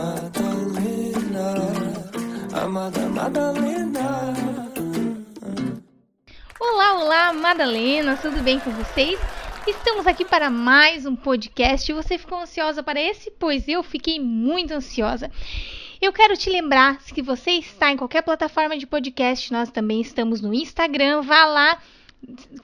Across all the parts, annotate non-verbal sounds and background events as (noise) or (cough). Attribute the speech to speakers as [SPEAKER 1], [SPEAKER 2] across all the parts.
[SPEAKER 1] Madalena, amada Madalena.
[SPEAKER 2] Olá, olá, Madalena, tudo bem com vocês? Estamos aqui para mais um podcast. Você ficou ansiosa para esse? Pois eu fiquei muito ansiosa. Eu quero te lembrar que você está em qualquer plataforma de podcast, nós também estamos no Instagram. Vá lá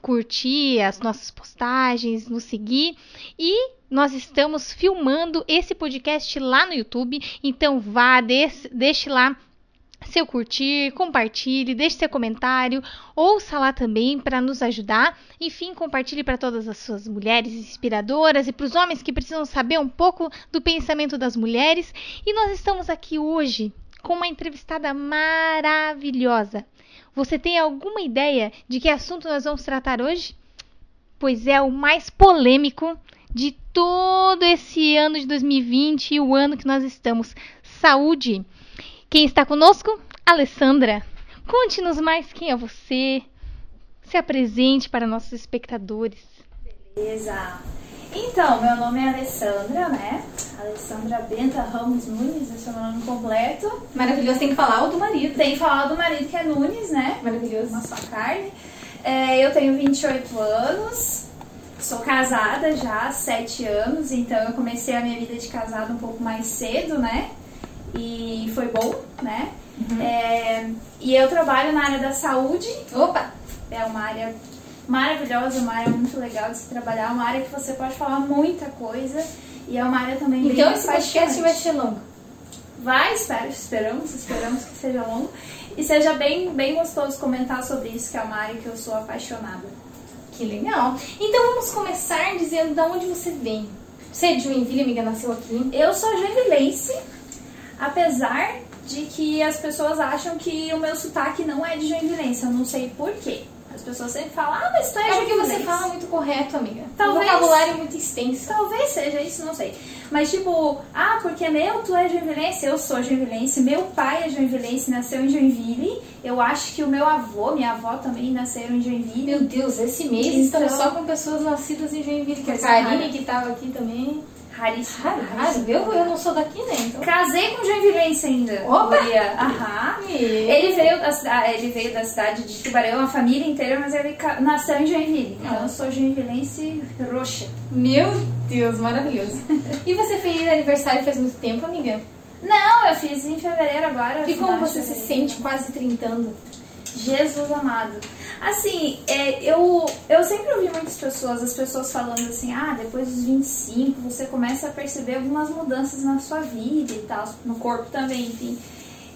[SPEAKER 2] curtir as nossas postagens, nos seguir e nós estamos filmando esse podcast lá no YouTube. Então vá, deixe, lá seu curtir, compartilhe, deixe seu comentário, ouça lá também para nos ajudar. Enfim, compartilhe para todas as suas mulheres inspiradoras e para os homens que precisam saber um pouco do pensamento das mulheres. E nós estamos aqui hoje com uma entrevistada maravilhosa. Você tem alguma ideia de que assunto nós vamos tratar hoje? Pois é o mais polêmico de todo esse ano de 2020 e o ano que nós estamos. Saúde! Quem está conosco? Alessandra. Conte-nos mais quem é você. Se apresente para nossos espectadores.
[SPEAKER 3] Beleza. Então, meu nome é Alessandra, né? Alessandra Benta Ramos Nunes, esse é o meu nome completo.
[SPEAKER 2] Maravilhoso, tem que falar o do marido.
[SPEAKER 3] Tem que falar do marido que é Nunes, né?
[SPEAKER 2] Maravilhoso.
[SPEAKER 3] Só carne. É, eu tenho 28 anos, sou casada já há 7 anos, então eu comecei a minha vida de casada um pouco mais cedo, né? E foi bom, né?
[SPEAKER 2] Uhum.
[SPEAKER 3] É, e eu trabalho na área da saúde.
[SPEAKER 2] Opa!
[SPEAKER 3] É uma área maravilhosa, uma área muito legal de se trabalhar, uma área que você pode falar muita coisa e é uma área também bem
[SPEAKER 2] Então esse podcast vai ser longo.
[SPEAKER 3] Vai, espero, esperamos, esperamos que seja longo e seja bem, bem gostoso comentar sobre isso, que é uma área que eu sou apaixonada.
[SPEAKER 2] Que legal. Então vamos começar dizendo de onde você vem. Você é de Joinville, amiga, nasceu aqui.
[SPEAKER 3] Eu sou joinvilense, apesar de que as pessoas acham que o meu sotaque não é de joinvilense, eu não sei por quê. As pessoas sempre falam, ah, mas tu é
[SPEAKER 2] É porque você
[SPEAKER 3] joinvilense."
[SPEAKER 2] fala muito correto, amiga.
[SPEAKER 3] Talvez.
[SPEAKER 2] O vocabulário é muito extenso.
[SPEAKER 3] Talvez seja isso, não sei. Mas tipo, ah, porque meu, tu é joinvilense, eu sou joinvilense, meu pai é joinvilense, nasceu em Joinville. Eu acho que o meu avô, minha avó também nasceram em Joinville.
[SPEAKER 2] Meu Deus, esse mês
[SPEAKER 3] Então-
[SPEAKER 2] estamos só com pessoas nascidas em Joinville. Que a
[SPEAKER 3] Coisa
[SPEAKER 2] Karine, que estava aqui também.
[SPEAKER 3] Raríssimo.
[SPEAKER 2] Raro, raro. Eu, não sou daqui, né? Então.
[SPEAKER 3] Casei com joinvilense ainda.
[SPEAKER 2] Opa!
[SPEAKER 3] Aham. Ele veio, da, cida- ele veio da cidade de Tubarão, a família inteira, mas ele nasceu em Joinville. Então
[SPEAKER 2] Ah.
[SPEAKER 3] eu sou joinvilense roxa.
[SPEAKER 2] Meu Deus, maravilhoso. e você fez aniversário faz muito tempo, amiga?
[SPEAKER 3] Não, eu fiz em fevereiro agora.
[SPEAKER 2] E como você se sente quase trintando?
[SPEAKER 3] Jesus amado. Assim, é, eu, eu sempre ouvi muitas pessoas, as pessoas falando assim, ah, depois dos 25 você começa a perceber algumas mudanças na sua vida e tal, no corpo também, enfim.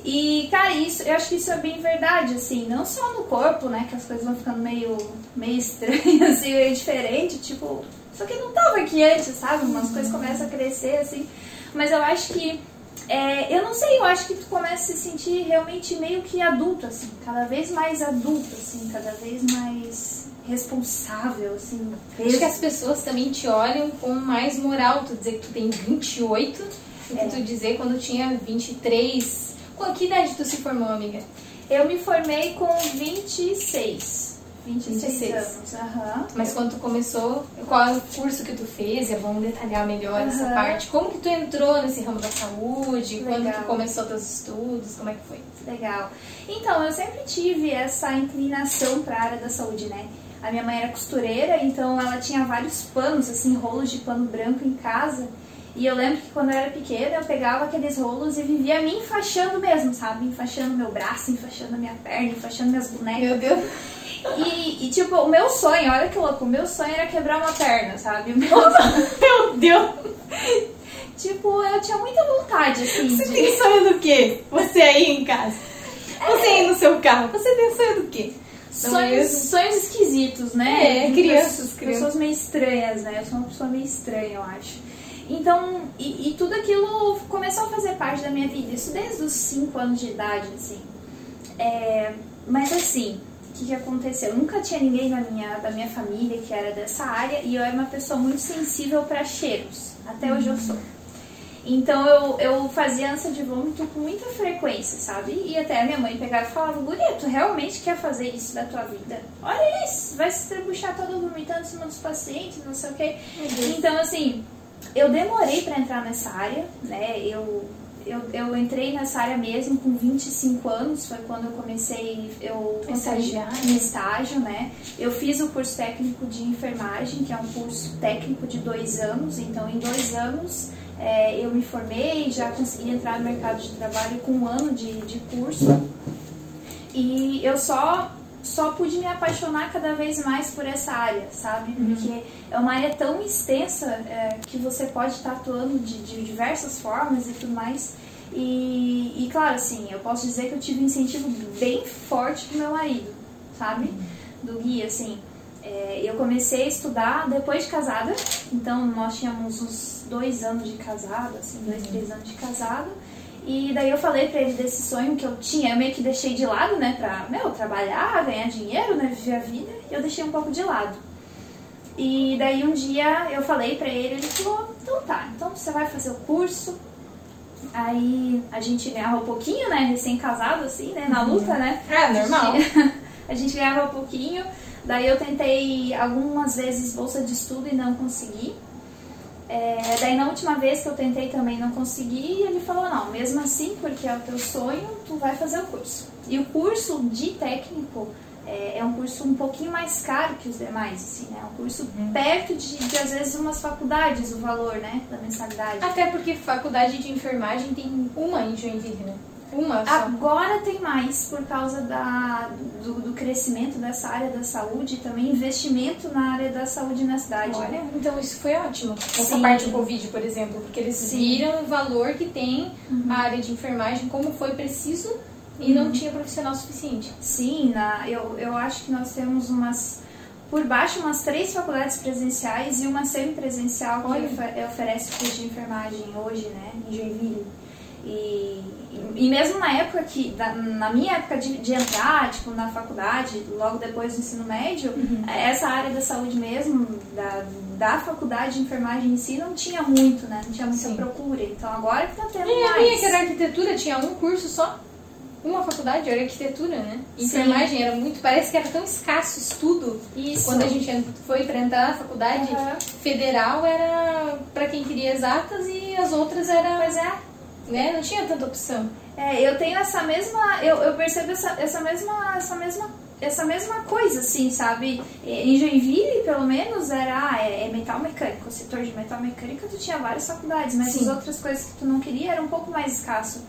[SPEAKER 3] E, cara, isso, eu acho que isso é bem verdade, assim, não só no corpo, né, que as coisas vão ficando meio, meio estranhas, (laughs) assim, meio diferente, tipo, só que não tava aqui antes, sabe? Umas coisas começam a crescer, assim, mas eu acho que é, eu não sei, eu acho que tu começa a se sentir realmente meio que adulto, assim, cada vez mais adulto, assim, cada vez mais responsável, assim.
[SPEAKER 2] Acho que as pessoas também te olham com mais moral. Tu dizer que tu tem 28 e
[SPEAKER 3] É.
[SPEAKER 2] tu dizer quando tinha 23. Com que idade tu se formou, amiga?
[SPEAKER 3] Eu me formei com 26. 26,
[SPEAKER 2] 26.
[SPEAKER 3] anos, aham.
[SPEAKER 2] Mas quando tu começou, qual é o curso que tu fez? É bom detalhar melhor essa
[SPEAKER 3] Aham.
[SPEAKER 2] parte. Como que tu entrou nesse ramo da saúde? Quando
[SPEAKER 3] Legal.
[SPEAKER 2] tu começou teus estudos? Como é que foi?
[SPEAKER 3] Legal. Então, eu sempre tive essa inclinação para a área da saúde, né? A minha mãe era costureira, então ela tinha vários panos, assim, rolos de pano branco em casa. E eu lembro que quando eu era pequena, eu pegava aqueles rolos e vivia me enfaixando mesmo, sabe? Enfaixando meu braço, enfaixando minha perna, enfaixando minhas bonecas.
[SPEAKER 2] Deus.
[SPEAKER 3] E, e, tipo, o meu sonho, olha que louco, o meu sonho era quebrar uma perna, sabe? Meu- (laughs)
[SPEAKER 2] Meu Deus!
[SPEAKER 3] tipo, eu tinha muita vontade, assim,
[SPEAKER 2] Você
[SPEAKER 3] de...
[SPEAKER 2] tem sonho do quê? Você aí em casa. Você aí no seu carro. Você tem sonho do quê? Não é
[SPEAKER 3] Sonhos, sonhos esquisitos, né?
[SPEAKER 2] É, crianças, crianças.
[SPEAKER 3] pessoas meio estranhas, né? Eu sou uma pessoa meio estranha, eu acho. Então, e, e tudo aquilo começou a fazer parte da minha vida. Isso desde os 5 anos de idade, assim. É, mas assim, o que, que aconteceu? Eu nunca tinha ninguém da minha, da minha família que era dessa área e eu era uma pessoa muito sensível para cheiros. Até hoje eu sou. Então eu, eu fazia ânsia de vômito com muita frequência, sabe? E até a minha mãe pegava e falava, Guria, tu realmente quer fazer isso da tua vida? Olha isso, vai se trebuchar todo vomitando em cima dos pacientes, não sei o quê. Então, assim, eu demorei pra entrar nessa área, né? Eu eu, eu entrei nessa área mesmo com 25 anos, foi quando eu comecei, eu em estágio, né? Eu fiz o curso técnico de enfermagem, que é um curso técnico de dois anos, então em dois anos é, eu me formei, já consegui entrar no mercado de trabalho com um ano de, de curso. E eu só só pude me apaixonar cada vez mais por essa área, sabe? Porque é uma área tão extensa é, que você pode estar atuando de, de diversas formas e tudo mais. E, e, claro, assim, eu posso dizer que eu tive um incentivo bem forte do meu marido, sabe? Do guia, assim. É, eu comecei a estudar depois de casada, então nós tínhamos uns dois anos de casado, assim, dois, três anos de casado. E daí eu falei pra ele desse sonho que eu tinha, eu meio que deixei de lado, né, pra, meu, trabalhar, ganhar dinheiro, né, viver a vida, e eu deixei um pouco de lado. E daí um dia eu falei pra ele, ele falou, então tá, então você vai fazer o curso. Aí a gente ganhava um pouquinho, né, recém-casado, assim, né, na luta, né.
[SPEAKER 4] É, normal. (laughs)
[SPEAKER 3] A gente ganhava um pouquinho, daí eu tentei algumas vezes bolsa de estudo e não consegui. É, daí na última vez que eu tentei também não consegui, ele falou, não, mesmo assim, porque é o teu sonho, tu vai fazer o curso. E o curso de técnico é, é um curso um pouquinho mais caro que os demais, assim, né? É um curso perto de, de, às vezes, umas faculdades, o valor, né, da mensalidade.
[SPEAKER 4] Até porque faculdade de enfermagem tem uma em Joinville, né? Uma só.
[SPEAKER 3] Agora tem mais por causa da, do, do crescimento dessa área da saúde e também investimento na área da saúde na cidade.
[SPEAKER 4] Olha, então isso foi ótimo. Essa
[SPEAKER 3] Sim.
[SPEAKER 4] parte do Covid, por exemplo, porque eles
[SPEAKER 3] Sim.
[SPEAKER 4] viram o valor que tem a área de enfermagem, como foi preciso e não tinha profissional suficiente.
[SPEAKER 3] Sim, na, eu, eu acho que nós temos umas. Por baixo, umas três faculdades presenciais e uma semipresencial que oferece curso de enfermagem hoje, né, em Joinville. E, e mesmo na época que, na minha época de, de entrar, tipo, na faculdade, logo depois do ensino médio, essa área da saúde mesmo, da, da faculdade de enfermagem em si, não tinha muito, né? Não tinha muita
[SPEAKER 4] Sim.
[SPEAKER 3] procura. Então agora que tá tendo
[SPEAKER 4] E a
[SPEAKER 3] mais.
[SPEAKER 4] minha, que era arquitetura, tinha um curso só. Uma faculdade, era arquitetura, né? Enfermagem era muito. Parece que era tão escasso estudo.
[SPEAKER 3] Isso.
[SPEAKER 4] Quando a gente foi pra entrar na faculdade
[SPEAKER 3] Aham.
[SPEAKER 4] federal, era pra quem queria exatas e as outras era.
[SPEAKER 3] Pois é.
[SPEAKER 4] Né? Não tinha tanta opção.
[SPEAKER 3] É, eu tenho essa mesma. Eu, eu percebo essa, essa mesma. Essa mesma. Essa mesma coisa, assim, sabe? Em Joinville, pelo menos, era ah, é, é metal mecânico. O setor de metal mecânica tu tinha várias faculdades, mas
[SPEAKER 4] Sim.
[SPEAKER 3] as outras coisas que tu não queria era um pouco mais escasso.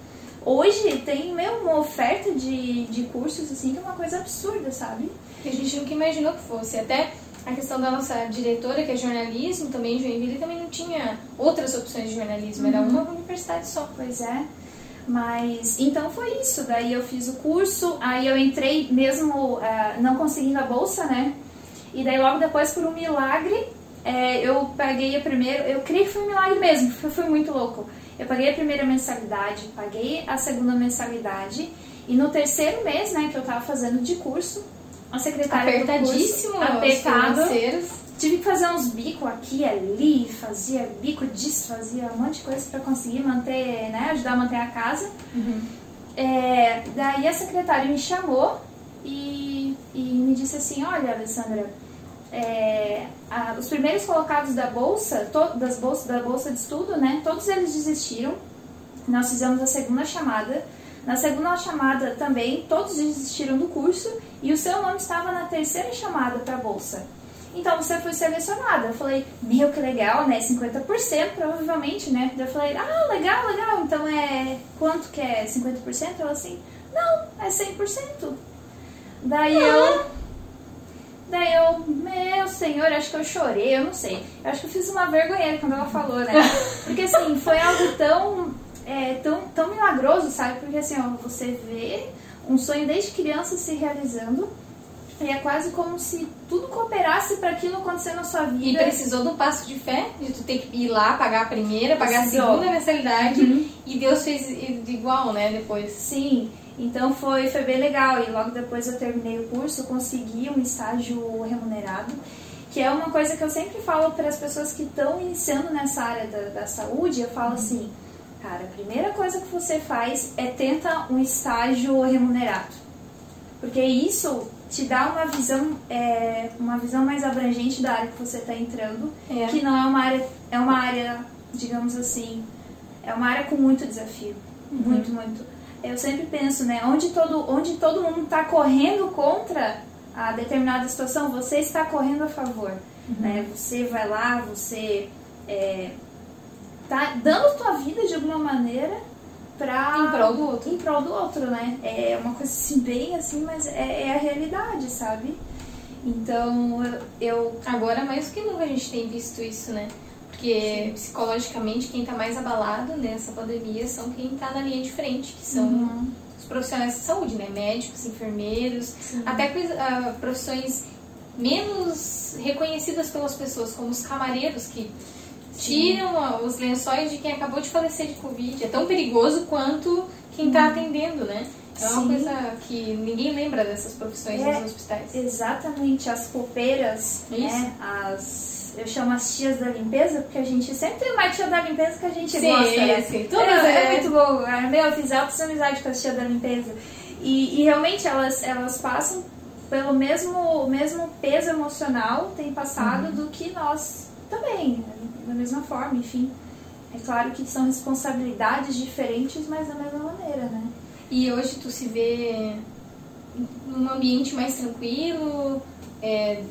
[SPEAKER 3] Hoje tem meu, uma oferta de, de cursos, assim, que é uma coisa absurda, sabe?
[SPEAKER 4] que a gente nunca imaginou que fosse. Até a questão da nossa diretora, que é jornalismo, também em Joinville, também não tinha outras opções de jornalismo, era uma universidade só.
[SPEAKER 3] Pois é. Mas então foi isso. Daí eu fiz o curso, aí eu entrei mesmo ah, não conseguindo a bolsa, né? E daí logo depois, por um milagre, eh, eu paguei a primeira. Eu creio que foi um milagre mesmo, foi, foi muito louco. Eu paguei a primeira mensalidade, paguei a segunda mensalidade, e no terceiro mês, né, que eu tava fazendo de curso, a secretária
[SPEAKER 4] Apertadíssimo,
[SPEAKER 3] apertado. Tive que fazer uns bicos aqui ali, fazia bico disso, fazia um monte de coisa para conseguir manter, né, ajudar a manter a casa. É, daí a secretária me chamou e, e me disse assim, olha Alessandra, é, a- os primeiros colocados da bolsa, to- das bolsas, da bolsa de estudo, né, todos eles desistiram. Nós fizemos a segunda chamada. Na segunda chamada também, todos desistiram do curso e o seu nome estava na terceira chamada para a bolsa. Então você foi selecionada. Eu falei, meu, que legal, né? 50% provavelmente, né? Eu falei, ah, legal, legal. Então é. Quanto que é 50%? Ela assim, não, é 100%. Daí eu. Daí eu, meu senhor, acho que eu chorei, eu não sei. Eu acho que eu fiz uma vergonheira quando ela falou, né? (laughs) Porque assim, foi algo tão, é, tão, tão milagroso, sabe? Porque assim, ó, você vê um sonho desde criança se realizando. E é quase como se tudo cooperasse para aquilo acontecer na sua
[SPEAKER 4] E
[SPEAKER 3] vida.
[SPEAKER 4] precisou do passo de fé, de tu ter que ir lá, pagar a primeira, pagar a
[SPEAKER 3] Precisou.
[SPEAKER 4] segunda mensalidade.
[SPEAKER 3] Uhum.
[SPEAKER 4] E Deus fez igual, né, depois.
[SPEAKER 3] Sim, então foi, foi bem legal. E logo depois eu terminei o curso, consegui um estágio remunerado, que é uma coisa que eu sempre falo para as pessoas que estão iniciando nessa área da, da saúde. Eu falo assim, cara, a primeira coisa que você faz é tenta um estágio remunerado, porque isso te dá uma visão, é, uma visão mais abrangente da área que você está entrando,
[SPEAKER 4] É.
[SPEAKER 3] que não é uma área, é uma área, digamos assim, é uma área com muito desafio, muito, muito. Eu sempre penso, né, onde todo, onde todo mundo está correndo contra a determinada situação, você está correndo a favor, né? Você vai lá, você é, tá dando tua vida de alguma maneira pra...
[SPEAKER 2] Em prol do outro.
[SPEAKER 3] Em prol do outro, né? É uma coisa assim, bem assim, mas é, é a realidade, sabe? Então, eu,
[SPEAKER 2] Agora mais do que nunca a gente tem visto isso, né? Porque psicologicamente quem tá mais abalado nessa pandemia são quem tá na linha de frente, que são
[SPEAKER 3] Uhum.
[SPEAKER 2] os profissionais de saúde, né? Médicos, enfermeiros, até coisa- ah, profissões menos reconhecidas pelas pessoas, como os camareiros que tiram ah, os lençóis de quem acabou de falecer de Covid. É tão perigoso quanto quem tá atendendo, né? É uma
[SPEAKER 3] Sim.
[SPEAKER 2] coisa que ninguém lembra dessas profissões
[SPEAKER 3] É.
[SPEAKER 2] nos hospitais.
[SPEAKER 3] Exatamente, as copeiras,
[SPEAKER 2] Isso.
[SPEAKER 3] né? As, eu chamo as tias da limpeza, porque a gente sempre tem uma tia da limpeza que a gente
[SPEAKER 2] Sim,
[SPEAKER 3] gosta, né?
[SPEAKER 2] sim.
[SPEAKER 3] É,
[SPEAKER 2] Todas,
[SPEAKER 3] é
[SPEAKER 2] é.
[SPEAKER 3] muito bom. cara. Meu, eu fiz altas amizade com as tias da limpeza. E, e realmente elas, elas passam pelo mesmo, mesmo peso emocional, tem passado,
[SPEAKER 2] Uhum.
[SPEAKER 3] do que nós também, né? Da mesma forma, enfim. É claro que são responsabilidades diferentes, mas da mesma maneira, né?
[SPEAKER 2] E hoje tu se vê num ambiente mais tranquilo, é,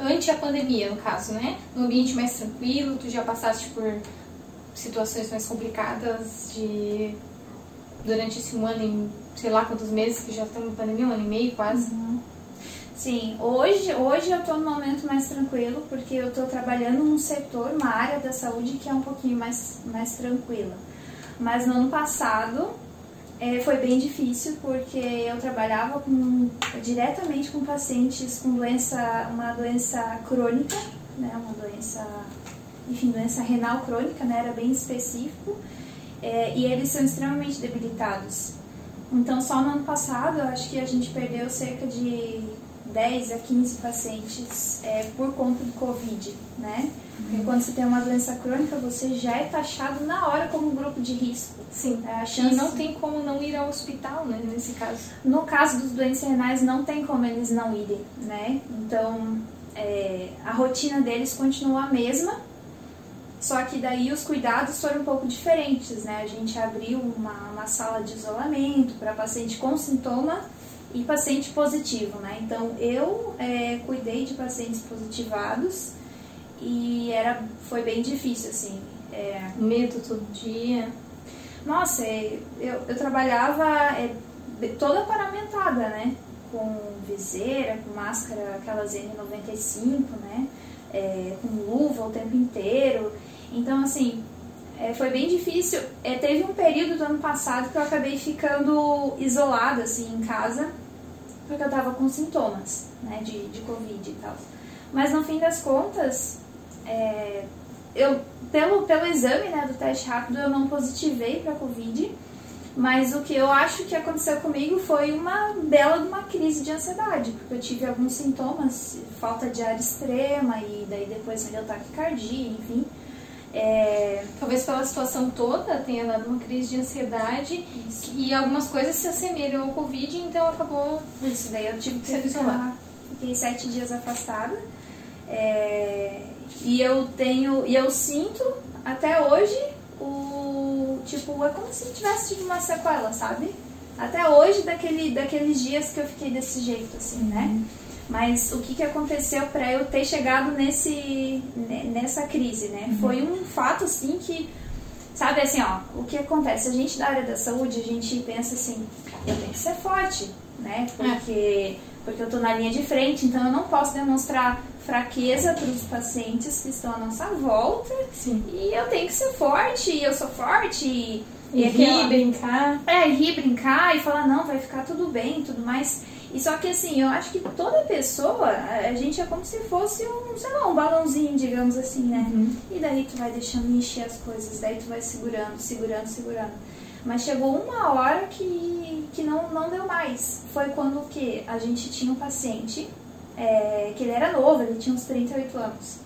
[SPEAKER 2] ante a pandemia, no caso, né? Num ambiente mais tranquilo, tu já passaste por situações mais complicadas de durante esse um ano e sei lá quantos meses que já estamos em pandemia, um ano e meio quase.
[SPEAKER 3] Sim, hoje, hoje eu tô num momento mais tranquilo, porque eu tô trabalhando num setor, uma área da saúde que é um pouquinho mais, mais tranquila. Mas no ano passado eh, foi bem difícil, porque eu trabalhava com, diretamente com pacientes com doença, uma doença crônica, né, uma doença, enfim, doença renal crônica, né, era bem específico, eh, e eles são extremamente debilitados. Então, só no ano passado, eu acho que a gente perdeu cerca de 10 a 15 pacientes é, por conta do Covid, né? Porque quando você tem uma doença crônica, você já é taxado na hora como grupo de risco.
[SPEAKER 2] Sim.
[SPEAKER 3] A
[SPEAKER 2] E
[SPEAKER 3] chance,
[SPEAKER 2] não tem como não ir ao hospital, né, nesse caso.
[SPEAKER 3] No caso dos doentes renais, não tem como eles não irem, né? Então, é, a rotina deles continua a mesma, só que daí os cuidados foram um pouco diferentes, né? A gente abriu uma, uma sala de isolamento para paciente com sintoma e paciente positivo, né? Então, eu é, cuidei de pacientes positivados e era, foi bem difícil, assim. É,
[SPEAKER 2] Medo todo dia.
[SPEAKER 3] nossa, é, eu, eu trabalhava é, toda paramentada, né? Com viseira, com máscara, aquelas N95, né? É, com luva o tempo inteiro. Então, assim, é, foi bem difícil. É, teve um período do ano passado que eu acabei ficando isolada, assim, em casa, porque eu tava com sintomas, né? De, de Covid e tal. Mas no fim das contas, é, eu, pelo, pelo exame né, do teste rápido, eu não positivei para Covid, mas o que eu acho que aconteceu comigo foi uma bela de uma crise de ansiedade, porque eu tive alguns sintomas, falta de ar extrema e daí depois me deu taquicardia, enfim. É,
[SPEAKER 2] Talvez pela situação toda tenha dado uma crise de ansiedade e algumas coisas se assemelham ao Covid, então acabou
[SPEAKER 3] isso, daí eu tive que ficar,
[SPEAKER 2] isolada.
[SPEAKER 3] fiquei sete dias afastada. É, e eu tenho, e eu sinto até hoje o tipo, é como se tivesse tido uma sequela, sabe? Até hoje daquele, daqueles dias que eu fiquei desse jeito, assim, né? Mas o que, que aconteceu para eu ter chegado nesse, ne- nessa crise, né? Foi um fato, assim, que, sabe, assim, ó, o que acontece? A gente da área da saúde, a gente pensa assim, eu tenho que ser forte, né? Porque, porque eu tô na linha de frente, então eu não posso demonstrar fraqueza para os pacientes que estão à nossa volta.
[SPEAKER 2] Sim.
[SPEAKER 3] E eu tenho que ser forte, e eu sou forte, e,
[SPEAKER 2] E
[SPEAKER 3] aquela-
[SPEAKER 2] rir, brincar.
[SPEAKER 3] é, e rir, brincar e falar, não, vai ficar tudo bem e tudo mais. E só que assim, eu acho que toda pessoa, a gente é como se fosse um, sei lá, um balãozinho, digamos assim, né? E daí tu vai deixando encher as coisas, daí tu vai segurando, segurando, segurando. Mas chegou uma hora que, que não, não deu mais. Foi quando que a gente tinha um paciente, é, que ele era novo, ele tinha uns 38 anos.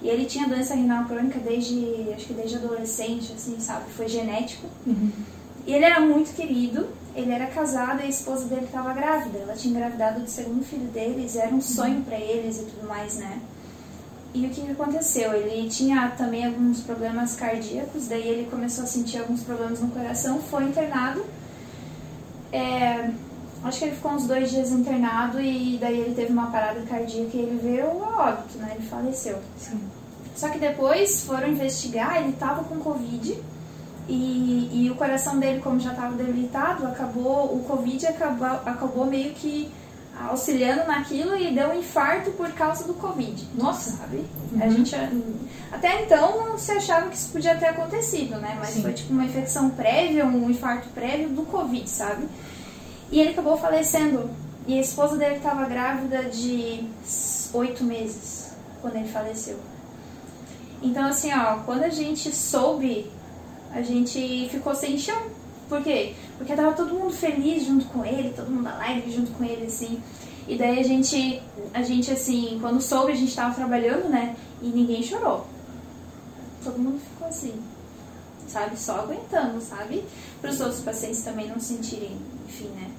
[SPEAKER 3] E ele tinha doença renal crônica desde, acho que desde adolescente, assim, sabe? Foi genético. E ele era muito querido, ele era casado e a esposa dele estava grávida. Ela tinha engravidado do segundo filho deles, era um sonho para eles e tudo mais, né? e o que, que aconteceu? Ele tinha também alguns problemas cardíacos, daí ele começou a sentir alguns problemas no coração, foi internado. É, acho que ele ficou uns dois dias internado e daí ele teve uma parada cardíaca e ele veio a óbito, né? Ele faleceu.
[SPEAKER 2] Sim.
[SPEAKER 3] Só que depois foram investigar, ele tava com Covid e, e o coração dele, como já estava debilitado, acabou, o Covid acabou, acabou meio que auxiliando naquilo e deu um infarto por causa do Covid.
[SPEAKER 2] Nossa.
[SPEAKER 3] Sabe? A gente até então não se achava que isso podia ter acontecido, né? Mas
[SPEAKER 2] Sim.
[SPEAKER 3] foi tipo uma infecção prévia, um infarto prévio do Covid, sabe? E ele acabou falecendo. E a esposa dele estava grávida de oito meses quando ele faleceu. Então, assim, ó, quando a gente soube, a gente ficou sem chão. Por quê? Porque tava todo mundo feliz junto com ele, todo mundo alegre junto com ele, assim. E daí a gente, a gente assim, quando soube, a gente tava trabalhando, né? E ninguém chorou. Todo mundo ficou assim, sabe? Só aguentando, sabe? Para os outros pacientes também não sentirem, enfim, né?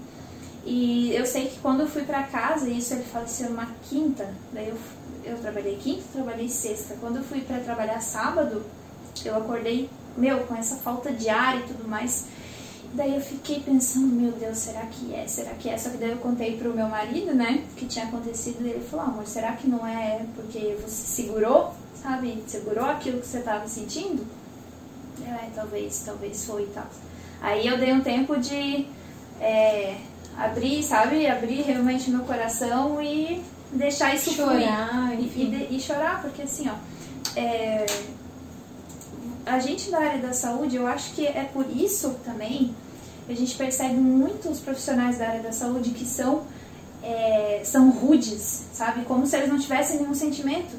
[SPEAKER 3] E eu sei que quando eu fui pra casa, isso ele faleceu numa quinta, daí eu, eu trabalhei quinta, trabalhei sexta. Quando eu fui pra trabalhar sábado, eu acordei, meu, com essa falta de ar e tudo mais. Daí eu fiquei pensando, meu Deus, será que é? Será que é? Só que daí eu contei pro meu marido, né, o que tinha acontecido, e ele falou, amor, será que não é porque você segurou, sabe? Segurou aquilo que você tava sentindo? Eu, é, talvez, talvez foi e tal. Aí eu dei um tempo de é, abrir, sabe? Abrir realmente meu coração e deixar isso
[SPEAKER 2] Chorar,
[SPEAKER 3] fluir. E, e, de- e chorar, porque assim, ó. é, a gente da área da saúde, eu acho que é por isso também a gente percebe muitos profissionais da área da saúde que são, é, são rudes, sabe? Como se eles não tivessem nenhum sentimento.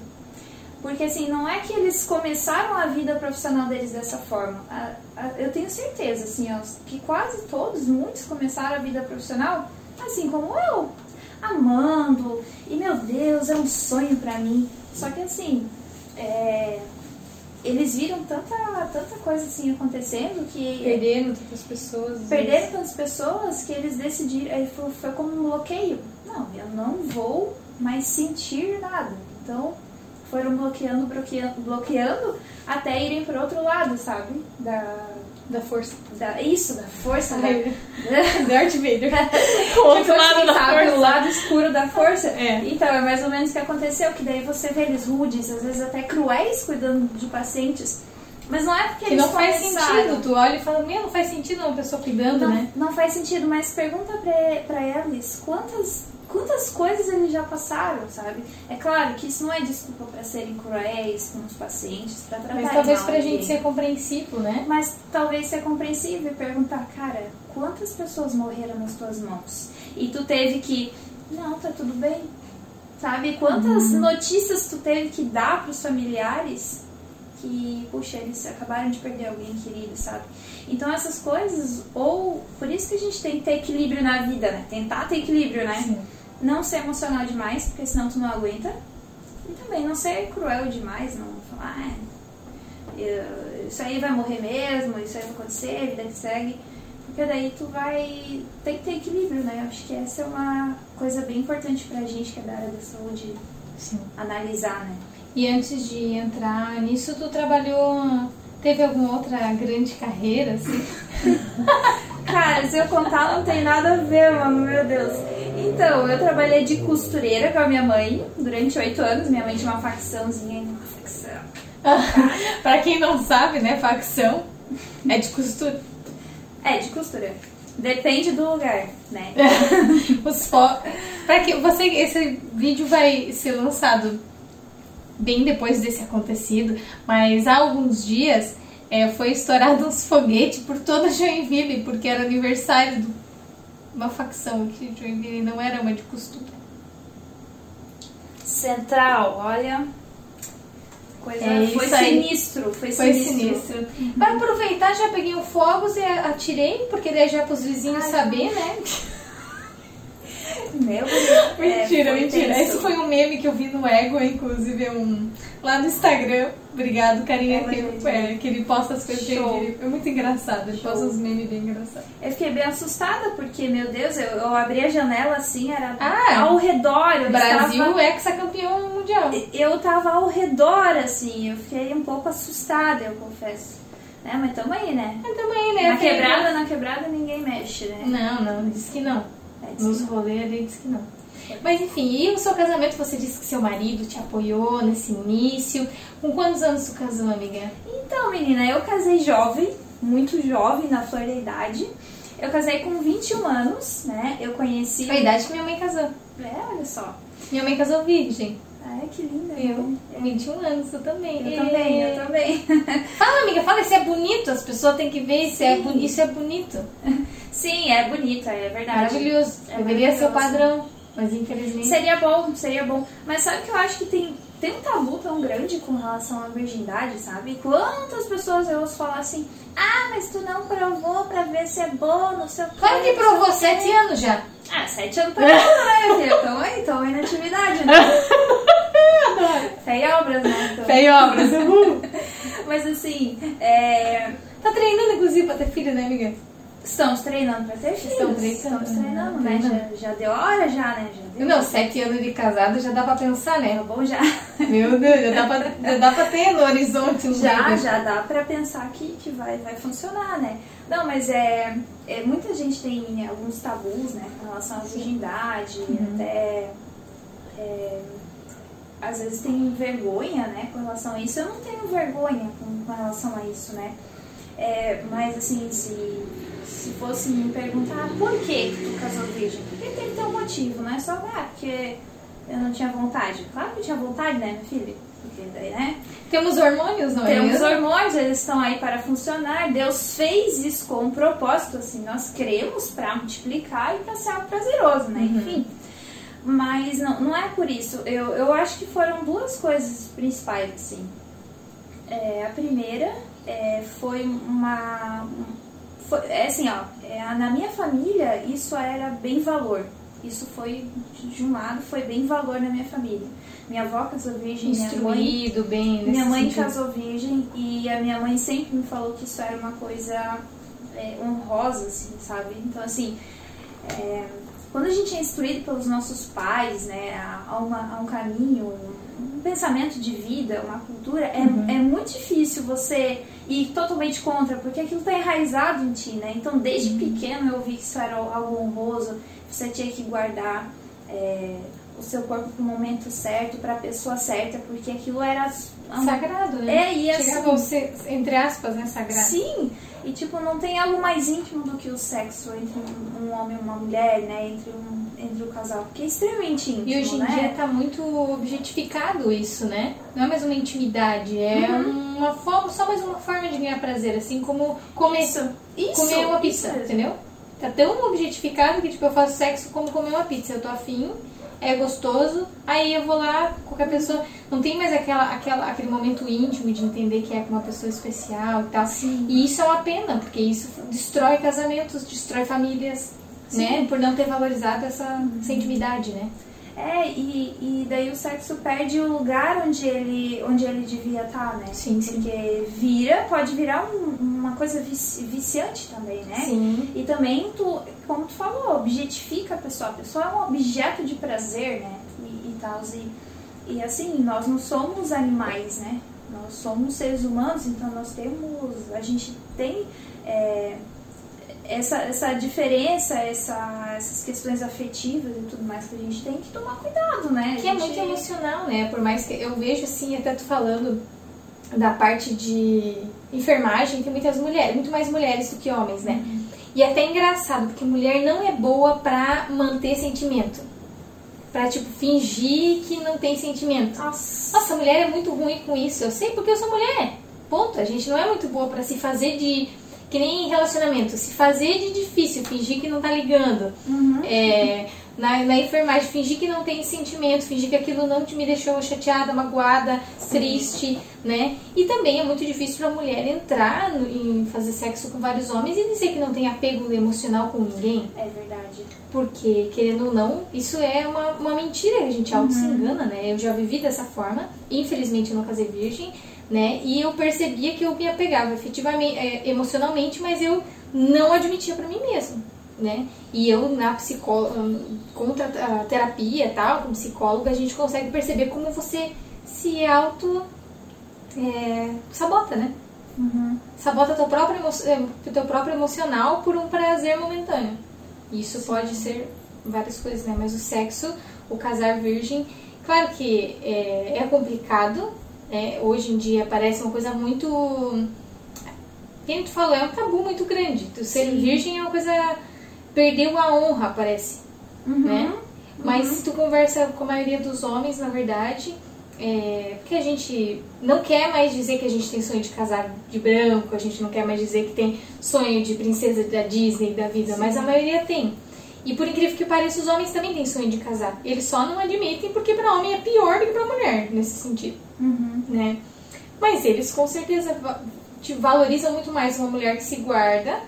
[SPEAKER 3] Porque assim, não é que eles começaram a vida profissional deles dessa forma. A- a- eu tenho certeza, assim, ó, que quase todos, muitos começaram a vida profissional assim como eu, amando. E meu Deus, é um sonho pra mim. Só que assim, é, eles viram tanta, tanta coisa assim acontecendo que
[SPEAKER 2] Perdendo tantas pessoas.
[SPEAKER 3] perderam
[SPEAKER 2] vezes.
[SPEAKER 3] tantas pessoas que eles decidiram, foi como um bloqueio. Não, eu não vou mais sentir nada. Então foram bloqueando, bloqueando, bloqueando até irem para outro lado, sabe? Da,
[SPEAKER 2] Da força.
[SPEAKER 3] da isso, da força, da,
[SPEAKER 2] Ai, (laughs) Darth Vader. (laughs) o outro lado da força.
[SPEAKER 3] O lado escuro da força.
[SPEAKER 2] É.
[SPEAKER 3] Então, é mais ou menos o que aconteceu, que daí você vê eles rudes, às vezes até cruéis cuidando de pacientes. Mas não é porque
[SPEAKER 2] Que
[SPEAKER 3] eles
[SPEAKER 2] não faz sentido. Tu olha e fala, meu, não faz sentido uma pessoa cuidando,
[SPEAKER 3] não,
[SPEAKER 2] né?
[SPEAKER 3] não faz sentido, mas pergunta pra, pra eles quantas, quantas coisas eles já passaram, sabe? É claro que isso não é desculpa pra serem cruéis com os pacientes, pra tratar
[SPEAKER 2] Mas talvez
[SPEAKER 3] mal
[SPEAKER 2] pra gente ser compreensível, né?
[SPEAKER 3] Mas talvez ser compreensível e perguntar, cara, quantas pessoas morreram nas tuas mãos? E tu teve que, não, tá tudo bem. Sabe? Quantas
[SPEAKER 2] Uhum.
[SPEAKER 3] notícias tu teve que dar pros familiares que, puxa, eles acabaram de perder alguém querido, sabe? Então essas coisas, ou por isso que a gente tem que ter equilíbrio na vida, né? Tentar ter equilíbrio, né?
[SPEAKER 2] Sim.
[SPEAKER 3] Não ser emocional demais, porque senão tu não aguenta. E também não ser cruel demais, não falar, ah, eu- isso aí vai morrer mesmo, isso aí vai acontecer, vida que segue. Porque daí tu vai. Tem que ter equilíbrio, né? Eu acho que essa é uma coisa bem importante pra gente que é da área da saúde
[SPEAKER 2] Sim.
[SPEAKER 3] analisar, né?
[SPEAKER 2] E antes de entrar nisso, tu trabalhou. Teve alguma outra grande carreira, assim? (laughs)
[SPEAKER 3] Cara, se eu contar não tem nada a ver, mano, meu Deus. Então, eu trabalhei de costureira com a minha mãe durante oito anos. Minha mãe tinha uma facçãozinha, uma facção. (laughs)
[SPEAKER 2] pra quem não sabe, né, facção é de costura.
[SPEAKER 3] É, de costura. Depende do lugar, né? (laughs)
[SPEAKER 2] Os fo... Pra que você esse vídeo vai ser lançado bem depois desse acontecido, mas há alguns dias é, foi estourado uns foguetes por toda Joinville, porque era aniversário de uma facção aqui de Joinville, não era uma de costura.
[SPEAKER 3] Central, olha. Coisa
[SPEAKER 2] É
[SPEAKER 3] foi sinistro, foi,
[SPEAKER 2] Foi
[SPEAKER 3] sinistro.
[SPEAKER 2] sinistro. Para aproveitar, já peguei o fogos e atirei, porque daí já para os vizinhos
[SPEAKER 3] Ai,
[SPEAKER 2] saber, né? (laughs)
[SPEAKER 3] Meu
[SPEAKER 2] Mentira,
[SPEAKER 3] é,
[SPEAKER 2] mentira.
[SPEAKER 3] tenso.
[SPEAKER 2] Esse foi um meme que eu vi no Ego, inclusive, é um lá no Instagram. Obrigado, carinha,
[SPEAKER 3] É,
[SPEAKER 2] que, é, que ele posta as coisas
[SPEAKER 3] Show.
[SPEAKER 2] dele. É muito engraçado, ele
[SPEAKER 3] Show.
[SPEAKER 2] posta uns memes bem engraçados.
[SPEAKER 3] Eu fiquei bem assustada, porque, meu Deus, eu, eu abri a janela assim, era
[SPEAKER 2] Ah,
[SPEAKER 3] ao redor. Eu
[SPEAKER 2] Brasil
[SPEAKER 3] estava,
[SPEAKER 2] é hexacampeão mundial.
[SPEAKER 3] eu tava ao redor, assim, eu fiquei um pouco assustada, eu confesso. É, mas tamo aí, né?
[SPEAKER 2] Mas também, né?
[SPEAKER 3] Na quebrada, na quebrada ninguém mexe, né?
[SPEAKER 2] Não, não, disse que não.
[SPEAKER 3] É,
[SPEAKER 2] Nos rolês ele disse que não. Mas enfim, e o seu casamento? Você disse que seu marido te apoiou nesse início. Com quantos anos tu casou, amiga?
[SPEAKER 3] Então, menina, eu casei jovem, muito jovem, na flor da idade. Eu casei com 21 anos, né? Eu conheci.
[SPEAKER 2] Foi a idade que minha mãe casou.
[SPEAKER 3] É, olha só.
[SPEAKER 2] Minha mãe casou virgem.
[SPEAKER 3] Ai, que linda.
[SPEAKER 2] Eu,
[SPEAKER 3] né?
[SPEAKER 2] 21 anos, eu também.
[SPEAKER 3] Eu também,
[SPEAKER 2] É.
[SPEAKER 3] eu também.
[SPEAKER 2] Fala, amiga, fala se é bonito. As pessoas têm que ver se é
[SPEAKER 3] Sim.
[SPEAKER 2] Isso é bonito. (laughs)
[SPEAKER 3] Sim, é bonita, é verdade.
[SPEAKER 2] Maravilhoso.
[SPEAKER 3] É
[SPEAKER 2] Deveria ser o
[SPEAKER 3] maravilhoso.
[SPEAKER 2] padrão. Mas infelizmente.
[SPEAKER 3] Seria bom, seria bom. Mas sabe que eu acho que tem, tem um tabu tão grande com relação à virgindade, sabe? Quantas pessoas eu ouço falar assim, ah, mas tu não provou pra ver se é bom, não sei o quê.
[SPEAKER 2] Claro que provou
[SPEAKER 3] o quê."
[SPEAKER 2] sete anos já.
[SPEAKER 3] Ah, sete anos tá bom, né? Tamo aí, tamo aí na atividade, né? (laughs) Fé e obras, né? Então-
[SPEAKER 2] Fé e obras. (laughs)
[SPEAKER 3] Mas assim, é...
[SPEAKER 2] Tá treinando, inclusive, pra ter filho, né, amiga?
[SPEAKER 3] Estamos treinando pra ter filhos.
[SPEAKER 2] Treinando.
[SPEAKER 3] Estamos treinando, né?
[SPEAKER 2] Treinando.
[SPEAKER 3] Já, já deu a hora já, né? Já.
[SPEAKER 2] Não, sete anos de casado já dá pra pensar,
[SPEAKER 3] Tá
[SPEAKER 2] né?
[SPEAKER 3] bom já.
[SPEAKER 2] Meu Deus, já dá pra, já dá pra ter no horizonte um
[SPEAKER 3] Já, já dá pra pensar que, que vai, vai funcionar, né? Não, mas é, é muita gente tem alguns tabus, né, com relação à virgindade, até é, às vezes tem vergonha, né, com relação a isso. Eu não tenho vergonha com, com relação a isso, né? É, mas assim, se, se fosse me perguntar por que tu casou virgem, porque tem que ter um motivo, não é só ah, porque eu não tinha vontade. Claro que eu tinha vontade, né, minha filha? Porque daí, né?
[SPEAKER 2] Temos hormônios, não é
[SPEAKER 3] Temos
[SPEAKER 2] mesmo?
[SPEAKER 3] hormônios, eles estão aí para funcionar. Deus fez isso com um propósito, assim, nós cremos para multiplicar e para ser algo prazeroso, né?
[SPEAKER 2] Uhum.
[SPEAKER 3] Enfim. Mas não, não é por isso. Eu, eu acho que foram duas coisas principais, assim. É, a primeira é, foi uma. Foi, é assim, ó, é, na minha família isso era bem valor. Isso foi, de um lado, foi bem valor na minha família. Minha avó casou virgem, minha mãe
[SPEAKER 2] Instruído, bem.
[SPEAKER 3] minha mãe
[SPEAKER 2] sentido.
[SPEAKER 3] casou virgem e a minha mãe sempre me falou que isso era uma coisa é, honrosa, assim, sabe? Então, assim, é, quando a gente é instruído pelos nossos pais, né, a, a uma- a um caminho, pensamento de vida, uma cultura, é,
[SPEAKER 2] Uhum.
[SPEAKER 3] é muito difícil você ir totalmente contra, porque aquilo está enraizado em ti, né? Então, desde
[SPEAKER 2] Uhum.
[SPEAKER 3] pequeno eu vi que isso era algo honroso, você tinha que guardar é, o seu corpo pro momento certo, para a pessoa certa, porque aquilo era
[SPEAKER 2] Sagrado, né?
[SPEAKER 3] É, e assim-
[SPEAKER 2] Chegava a ser, entre aspas, né, sagrado.
[SPEAKER 3] Sim, e tipo, não tem algo mais íntimo do que o sexo entre um, um homem e uma mulher, né? Entre, um, entre o casal, porque é extremamente íntimo,
[SPEAKER 2] E hoje em
[SPEAKER 3] né?
[SPEAKER 2] dia tá muito objetificado isso, né? Não é mais uma intimidade, é
[SPEAKER 3] Uhum.
[SPEAKER 2] uma forma, só mais uma forma de ganhar prazer, assim como comer,
[SPEAKER 3] Isso, isso,
[SPEAKER 2] comer uma pizza, entendeu? Tá tão objetificado que tipo eu faço sexo como comer uma pizza, eu tô afim, é gostoso, aí eu vou lá, qualquer pessoa, não tem mais aquela, aquela, aquele momento íntimo de entender que é com uma pessoa especial e tal.
[SPEAKER 3] Sim.
[SPEAKER 2] E isso é uma pena, porque isso destrói casamentos, destrói famílias,
[SPEAKER 3] Sim.
[SPEAKER 2] né? Por não ter valorizado essa, essa intimidade, né?
[SPEAKER 3] É, e, e daí o sexo perde o lugar onde ele, onde ele devia estar, né?
[SPEAKER 2] Sim, sim.
[SPEAKER 3] Porque vira, pode virar um- uma coisa vici- viciante também, né?
[SPEAKER 2] Sim.
[SPEAKER 3] E também, tu, como tu falou, objetifica a pessoa. A pessoa é um objeto de prazer, né? E, e tal. E, e assim, nós não somos animais, né? Nós somos seres humanos, então nós temos. A gente tem é, essa, essa diferença, essa, essas questões afetivas e tudo mais que a gente tem que tomar cuidado, né?
[SPEAKER 2] Que é
[SPEAKER 3] gente-
[SPEAKER 2] muito emocional, né? Por mais que eu vejo assim, até tu falando da parte de enfermagem, tem muitas mulheres, muito mais mulheres do que homens, né? E é até engraçado, porque mulher não é boa pra manter sentimento. Pra, tipo, fingir que não tem sentimento.
[SPEAKER 3] Nossa,
[SPEAKER 2] Nossa, a mulher é muito ruim com isso. Eu sei porque eu sou mulher. Ponto. A gente não é muito boa pra se fazer de. Que nem em relacionamento. Se fazer de difícil, fingir que não tá ligando.
[SPEAKER 3] Uhum.
[SPEAKER 2] É, na, na enfermagem, fingir que não tem sentimento, fingir que aquilo não te me deixou chateada, magoada, triste, né? E também é muito difícil para a mulher entrar no, em fazer sexo com vários homens e dizer que não tem apego emocional com ninguém.
[SPEAKER 3] É verdade.
[SPEAKER 2] Porque, querendo ou não, isso é uma, uma mentira que a gente auto se engana, né? Eu já vivi dessa forma, infelizmente eu não casei virgem, né? E eu percebia que eu me apegava efetivamente, é, emocionalmente, mas eu não admitia para mim mesmo né? E eu na psicóloga, contra a terapia tal, como psicóloga, a gente consegue perceber como você se auto é, sabota, né?
[SPEAKER 3] Uhum.
[SPEAKER 2] Sabota teu próprio, emo teu próprio emocional por um prazer momentâneo. Isso Sim. pode ser várias coisas, né? Mas o sexo, o casar virgem, claro que é, é complicado, né? Hoje em dia parece uma coisa muito. Quem tu falou, é um tabu muito grande. Tu ser Sim. virgem é uma coisa perdeu a honra, parece. Uhum. Né? Mas uhum. se tu conversa com a maioria dos homens, na verdade, é, porque a gente não quer mais dizer que a gente tem sonho de casar de branco, a gente não quer mais dizer que tem sonho de princesa da Disney da vida, Sim. mas a maioria tem. E por incrível que pareça, os homens também têm sonho de casar. Eles só não admitem porque para homem é pior do que para mulher, nesse sentido.
[SPEAKER 3] Uhum.
[SPEAKER 2] Né? Mas eles com certeza te valorizam muito mais uma mulher que se guarda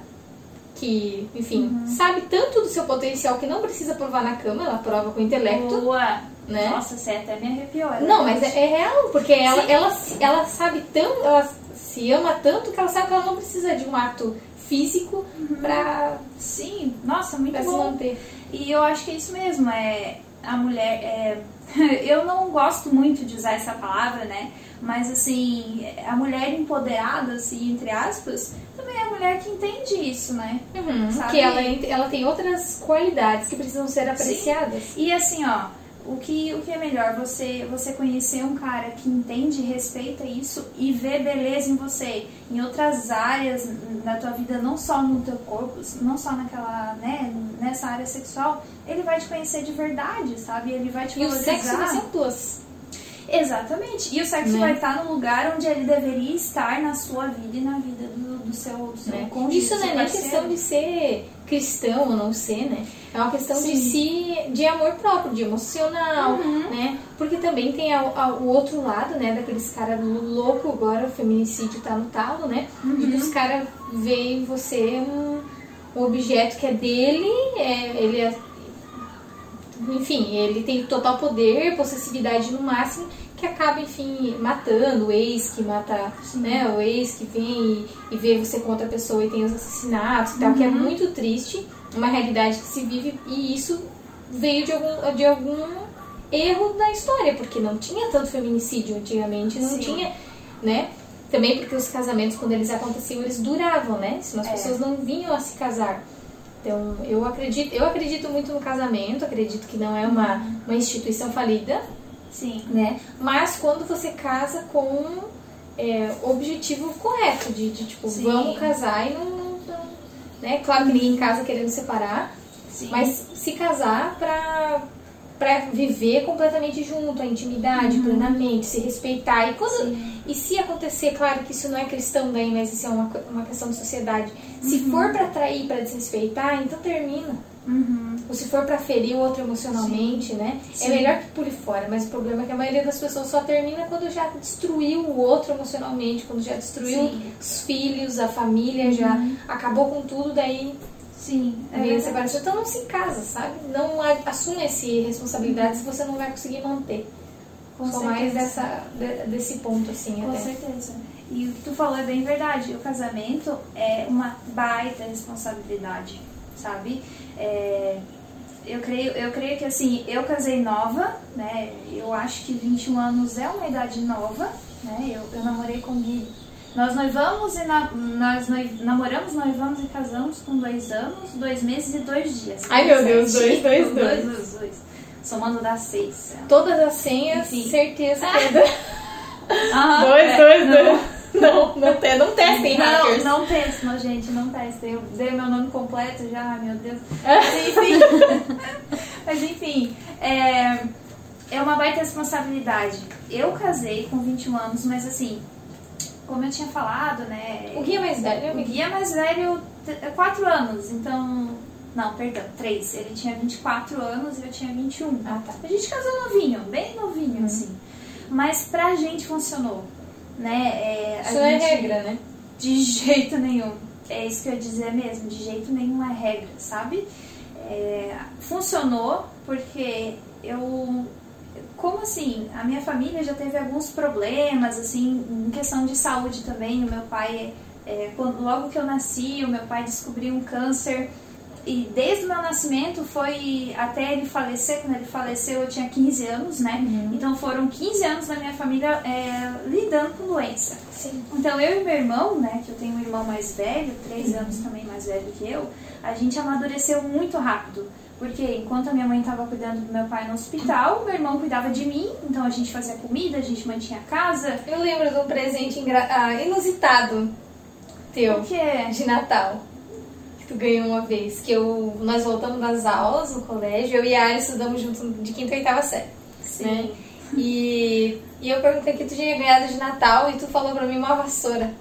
[SPEAKER 2] que, enfim, uhum. sabe tanto do seu potencial que não precisa provar na cama, ela prova com o intelecto.
[SPEAKER 3] Boa!
[SPEAKER 2] Né?
[SPEAKER 3] Nossa, você até me arrepiou. É
[SPEAKER 2] não, mas é, é, real, porque ela, ela, ela sabe tanto, ela se ama tanto que ela sabe que ela não precisa de um ato físico uhum. pra.
[SPEAKER 3] Sim, nossa, muito
[SPEAKER 2] pra
[SPEAKER 3] bom.
[SPEAKER 2] se manter.
[SPEAKER 3] E eu acho que é isso mesmo, é a mulher. É, (laughs) eu não gosto muito de usar essa palavra, né? Mas assim, a mulher empoderada, assim, entre aspas, também é a mulher que entende isso, né?
[SPEAKER 2] Uhum, que ela, ela tem outras qualidades que precisam ser apreciadas.
[SPEAKER 3] Sim. E assim, ó, o que, o que é melhor? Você, você conhecer um cara que entende e respeita isso e vê beleza em você, em outras áreas da tua vida, não só no teu corpo, não só naquela, né, nessa área sexual, ele vai te conhecer de verdade, sabe? Ele vai te
[SPEAKER 2] e
[SPEAKER 3] valorizar.
[SPEAKER 2] E o sexo vai ser um plus.
[SPEAKER 3] Exatamente. E o sexo né? vai estar no lugar onde ele deveria estar na sua vida e na vida do, do seu, do seu né? cônjuge.
[SPEAKER 2] Isso não é nem questão de ser cristão ou não ser, né? É uma questão Sim. de si, de amor próprio, de emocional, uhum. né? Porque também tem a, a, o outro lado, né? Daqueles caras louco agora, o feminicídio tá no talo, né? Uhum. Que os caras veem você um, um objeto que é dele, é, ele é enfim, ele tem total poder, possessividade no máximo, que acaba, enfim, matando o ex que mata, Sim. né, o ex que vem e, e, vê você com outra pessoa e tem os assassinatos e tal, uhum. que é uhum. muito triste, uma realidade que se vive e isso veio de algum, de algum erro da história, porque não tinha tanto feminicídio antigamente, não Sim. tinha, né? Também porque os casamentos, quando eles aconteciam, eles duravam, né? Senão as é. pessoas não vinham a se casar. Então, eu acredito, eu acredito muito no casamento, acredito que não é uma, uma instituição falida.
[SPEAKER 3] Sim.
[SPEAKER 2] Né? Mas quando você casa com é, objetivo correto, de, de tipo, Sim. vamos casar e não, não, né? Claro que ninguém casa querendo separar, Sim. mas se casar pra, pra viver completamente junto, a intimidade, uhum. plenamente, se respeitar. E, quando, e se acontecer, claro que isso não é cristão daí, mas isso é uma, uma questão de sociedade se uhum. for para trair, para desrespeitar, então termina.
[SPEAKER 3] Uhum.
[SPEAKER 2] Ou se for para ferir o outro emocionalmente, Sim. né? É Sim. É melhor que pule fora, mas o problema é que a maioria das pessoas só termina quando já destruiu o outro emocionalmente, quando já destruiu os filhos, a família, uhum. já acabou com tudo, daí
[SPEAKER 3] Sim,
[SPEAKER 2] é vem separação. Então não se casa, sabe? Não assume essa responsabilidade se você não vai conseguir manter. Com Só mais dessa, desse ponto, assim,
[SPEAKER 3] Com
[SPEAKER 2] até.
[SPEAKER 3] certeza. E o que tu falou é bem verdade. O casamento é uma baita responsabilidade, sabe? É, eu creio, eu creio que assim, eu casei nova, né? Eu acho que 21 anos é uma idade nova, né? Eu, eu namorei com o Gui. Nós noivamos e na, nós noiv, namoramos, noivamos e casamos com dois anos, dois meses e dois dias.
[SPEAKER 2] Ai meu Deus, dois, dois,
[SPEAKER 3] dois. dois, dois. Somando dá seis.
[SPEAKER 2] Todas as senhas, Enfim. certeza que é (laughs)
[SPEAKER 3] ah,
[SPEAKER 2] dois, é, dois, dois. Não, não, te, não testem,
[SPEAKER 3] não,
[SPEAKER 2] hackers.
[SPEAKER 3] Não testem, não, gente, não testem. Eu dei meu nome completo já, meu Deus. (laughs) Mas enfim, (laughs) mas, enfim é, é uma baita responsabilidade. Eu casei com 21 anos, mas assim, como eu tinha falado, né?
[SPEAKER 2] O Gui é mais velho?
[SPEAKER 3] O Gui é mais velho, 4 anos, então Não, perdão, três. Ele tinha 24 anos e eu tinha 21.
[SPEAKER 2] Ah, tá.
[SPEAKER 3] A gente casou novinho, bem novinho, assim. Mas pra gente funcionou, né? É,
[SPEAKER 2] Isso não é
[SPEAKER 3] gente-
[SPEAKER 2] regra, né?
[SPEAKER 3] De (laughs) jeito nenhum. É isso que eu ia dizer mesmo, de jeito nenhum é regra, sabe? É, funcionou porque eu. Como assim? A minha família já teve alguns problemas, assim, em questão de saúde também. O meu pai, é, quando, logo que eu nasci, o meu pai descobriu um câncer. E desde o meu nascimento foi até ele falecer. Quando ele faleceu, eu tinha 15 anos, né? Então foram 15 anos da minha família é, lidando com doença.
[SPEAKER 2] Sim.
[SPEAKER 3] Então eu e meu irmão, né, que eu tenho um irmão mais velho, três anos também mais velho que eu, a gente amadureceu muito rápido. Porque enquanto a minha mãe estava cuidando do meu pai no hospital, meu irmão cuidava de mim, então a gente fazia comida, a gente mantinha a casa.
[SPEAKER 2] Eu lembro de um presente ah, inusitado teu
[SPEAKER 3] Porque
[SPEAKER 2] de Natal. Que tu ganhou uma vez. Que eu, nós voltamos das aulas no colégio, eu e a Ari estudamos juntos de quinta e oitava série. Né? E, e eu perguntei o que tu tinha ganhado de Natal e tu falou pra mim uma vassoura.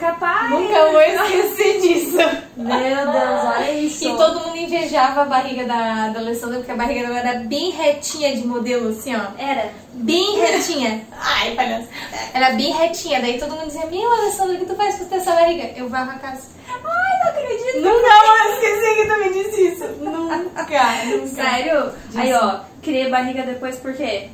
[SPEAKER 3] Capaz.
[SPEAKER 2] Nunca vou esquecer disso.
[SPEAKER 3] Meu Deus, olha isso.
[SPEAKER 2] E todo mundo invejava a barriga da, da Alessandra, porque a barriga dela era bem retinha de modelo, assim, ó.
[SPEAKER 3] Era.
[SPEAKER 2] Bem retinha. Ai, palhaço. Era bem retinha. Daí todo mundo dizia, meu, Alessandra, o que tu faz pra ter essa barriga? Eu varro a casa.
[SPEAKER 3] Ai, não acredito.
[SPEAKER 2] Nunca vou esquecer que tu me disse isso. Nunca, (laughs) nunca.
[SPEAKER 3] Sério? Aí, ó, criei barriga depois por quê?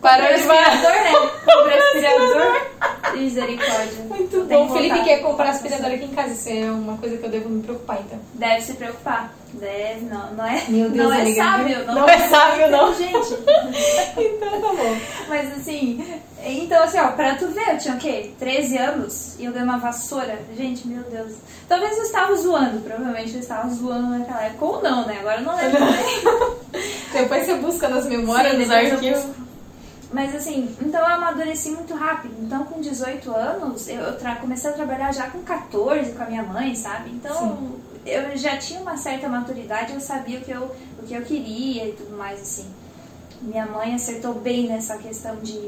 [SPEAKER 2] Parou de
[SPEAKER 3] aspirador, né? Comprei aspirador. (laughs) Misericórdia.
[SPEAKER 2] Muito bom. O Felipe quer comprar aspirador aqui em casa. Isso é uma coisa que eu devo me preocupar, então.
[SPEAKER 3] Deve se preocupar. Deve, não, não é?
[SPEAKER 2] Meu Deus,
[SPEAKER 3] não é sábio, não,
[SPEAKER 2] Não é sábio, não. (laughs)
[SPEAKER 3] Gente,
[SPEAKER 2] Então tá bom.
[SPEAKER 3] mas assim, então assim, ó, pra tu ver, eu tinha o quê? 13 anos e eu ganhei uma vassoura. Gente, meu Deus. Talvez eu estava zoando, provavelmente eu estava zoando naquela época, ou não, né? Agora eu não lembro. (laughs)
[SPEAKER 2] Depois você busca nas memórias,
[SPEAKER 3] Sim,
[SPEAKER 2] nos arquivos.
[SPEAKER 3] Mas assim, então eu amadureci muito rápido. Então com 18 anos, eu, comecei a trabalhar já com 14 com a minha mãe, sabe? Então eu já tinha uma certa maturidade, eu sabia o que eu, o que eu queria e tudo mais, assim. Minha mãe acertou bem nessa questão de,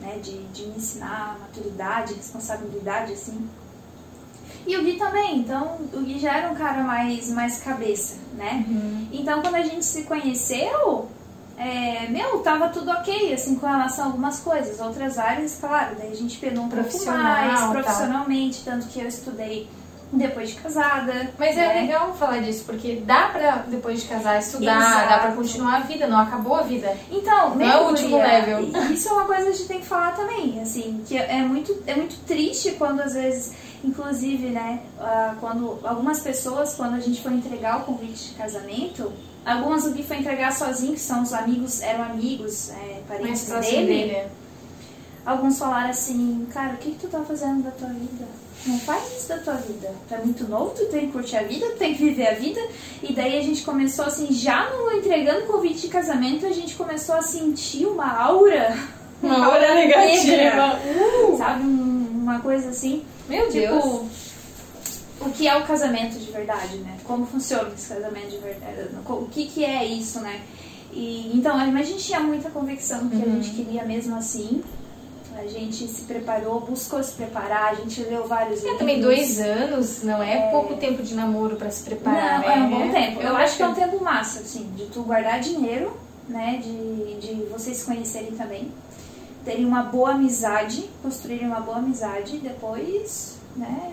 [SPEAKER 3] né, de, de me ensinar maturidade, responsabilidade, assim. E o Gui também, então o Gui já era um cara mais, mais cabeça, né? Então quando a gente se conheceu, é, meu, tava tudo ok, assim, com relação a algumas coisas. Outras áreas, claro, daí a gente penou um pouco
[SPEAKER 2] Profissional,
[SPEAKER 3] mais,
[SPEAKER 2] tá.
[SPEAKER 3] profissionalmente, tanto que eu estudei depois de casada.
[SPEAKER 2] Mas é
[SPEAKER 3] né?
[SPEAKER 2] legal falar disso, porque dá pra, depois de casar, estudar,
[SPEAKER 3] Exato.
[SPEAKER 2] dá pra continuar a vida, não acabou a vida.
[SPEAKER 3] Então,
[SPEAKER 2] Não
[SPEAKER 3] meu,
[SPEAKER 2] é o último
[SPEAKER 3] guria,
[SPEAKER 2] level.
[SPEAKER 3] Isso é uma coisa que a gente tem que falar também, assim, que é muito, é muito triste quando às vezes, inclusive, né, ah, quando algumas pessoas, quando a gente foi entregar o convite de casamento, algumas o Gui foi entregar sozinho, que são os amigos, eram amigos, é, parentes dele.
[SPEAKER 2] dele.
[SPEAKER 3] Alguns falaram assim, cara, o que, que tu tá fazendo da tua vida? Não faz isso da tua vida. Tu é muito novo, tu tem que curtir a vida, tu tem que viver a vida. E daí a gente começou assim, já no entregando convite de casamento, a gente começou a sentir uma aura.
[SPEAKER 2] Uma (laughs) hora negativa.
[SPEAKER 3] negra, Sabe? Um- uma coisa assim.
[SPEAKER 2] Meu Deus.
[SPEAKER 3] O que é o casamento de verdade, né? Como funciona esse casamento de verdade? O que, que é isso, né? E, então, a gente tinha muita convicção que a
[SPEAKER 2] Uhum.
[SPEAKER 3] gente queria mesmo assim. A gente se preparou, buscou se preparar, a gente leu vários
[SPEAKER 2] É
[SPEAKER 3] livros.
[SPEAKER 2] também dois anos, não é, pouco tempo de namoro pra se preparar,
[SPEAKER 3] Não,
[SPEAKER 2] né?
[SPEAKER 3] é um bom tempo. Eu acho que é um
[SPEAKER 2] tempo.
[SPEAKER 3] tempo massa, assim, de tu guardar dinheiro, né? De, de vocês se conhecerem também. Terem uma boa amizade, construírem uma boa amizade e depois, né?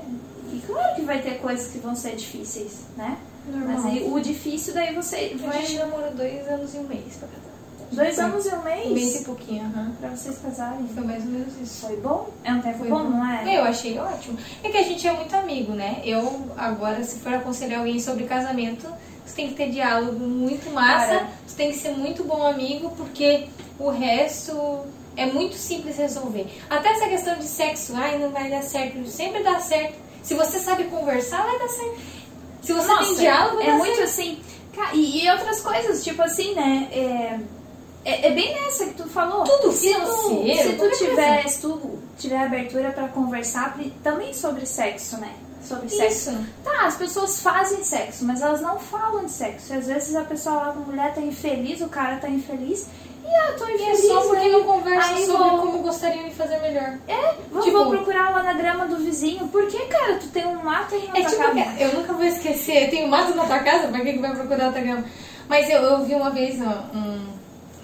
[SPEAKER 3] E claro que vai ter coisas que vão ser difíceis, né? Mas aí, o difícil daí você
[SPEAKER 2] A gente
[SPEAKER 3] vai.
[SPEAKER 2] namorou dois anos e um mês pra casar.
[SPEAKER 3] Dois
[SPEAKER 2] Foi.
[SPEAKER 3] anos e um
[SPEAKER 2] Um mês e
[SPEAKER 3] mês
[SPEAKER 2] pouquinho, aham.
[SPEAKER 3] pra vocês casarem.
[SPEAKER 2] Foi mais ou menos isso.
[SPEAKER 3] Foi bom? É um tempo
[SPEAKER 2] Foi
[SPEAKER 3] bom, não é?
[SPEAKER 2] Eu achei ótimo. É que a gente é muito amigo, né? Eu, agora, se for aconselhar alguém sobre casamento, você tem que ter diálogo muito massa,
[SPEAKER 3] Cara.
[SPEAKER 2] você tem que ser muito bom amigo, porque o resto é muito simples resolver. Até essa questão de sexo, ai, não vai dar certo, sempre dá certo. Se você sabe conversar, vai dar certo. Se você
[SPEAKER 3] Nossa,
[SPEAKER 2] tem diálogo, vai
[SPEAKER 3] é
[SPEAKER 2] dar
[SPEAKER 3] muito
[SPEAKER 2] certo.
[SPEAKER 3] assim. E, e outras coisas, tipo assim, né? É, é, é bem nessa que tu falou.
[SPEAKER 2] Tudo
[SPEAKER 3] se tu, se tu tiver, se tu tiver abertura pra conversar também sobre sexo, né? sobre sexo.
[SPEAKER 2] Isso.
[SPEAKER 3] Tá, as pessoas fazem sexo, mas elas não falam de sexo. E às vezes a pessoa lá, a mulher tá infeliz, o cara tá infeliz. E ah, eu tô
[SPEAKER 2] E é
[SPEAKER 3] infeliz.
[SPEAKER 2] só porque não conversa
[SPEAKER 3] aí
[SPEAKER 2] sobre
[SPEAKER 3] vou-
[SPEAKER 2] como gostariam de fazer melhor.
[SPEAKER 3] É, vou,
[SPEAKER 2] Tipo-
[SPEAKER 3] vou procurar lá na grama do vizinho. Por que, cara? Tu tem um mato aí na
[SPEAKER 2] É
[SPEAKER 3] tua
[SPEAKER 2] tipo,
[SPEAKER 3] casa?
[SPEAKER 2] eu nunca vou esquecer, tem um mato na tua casa, pra que, que vai procurar outra grama? Mas eu, eu vi uma vez um, um,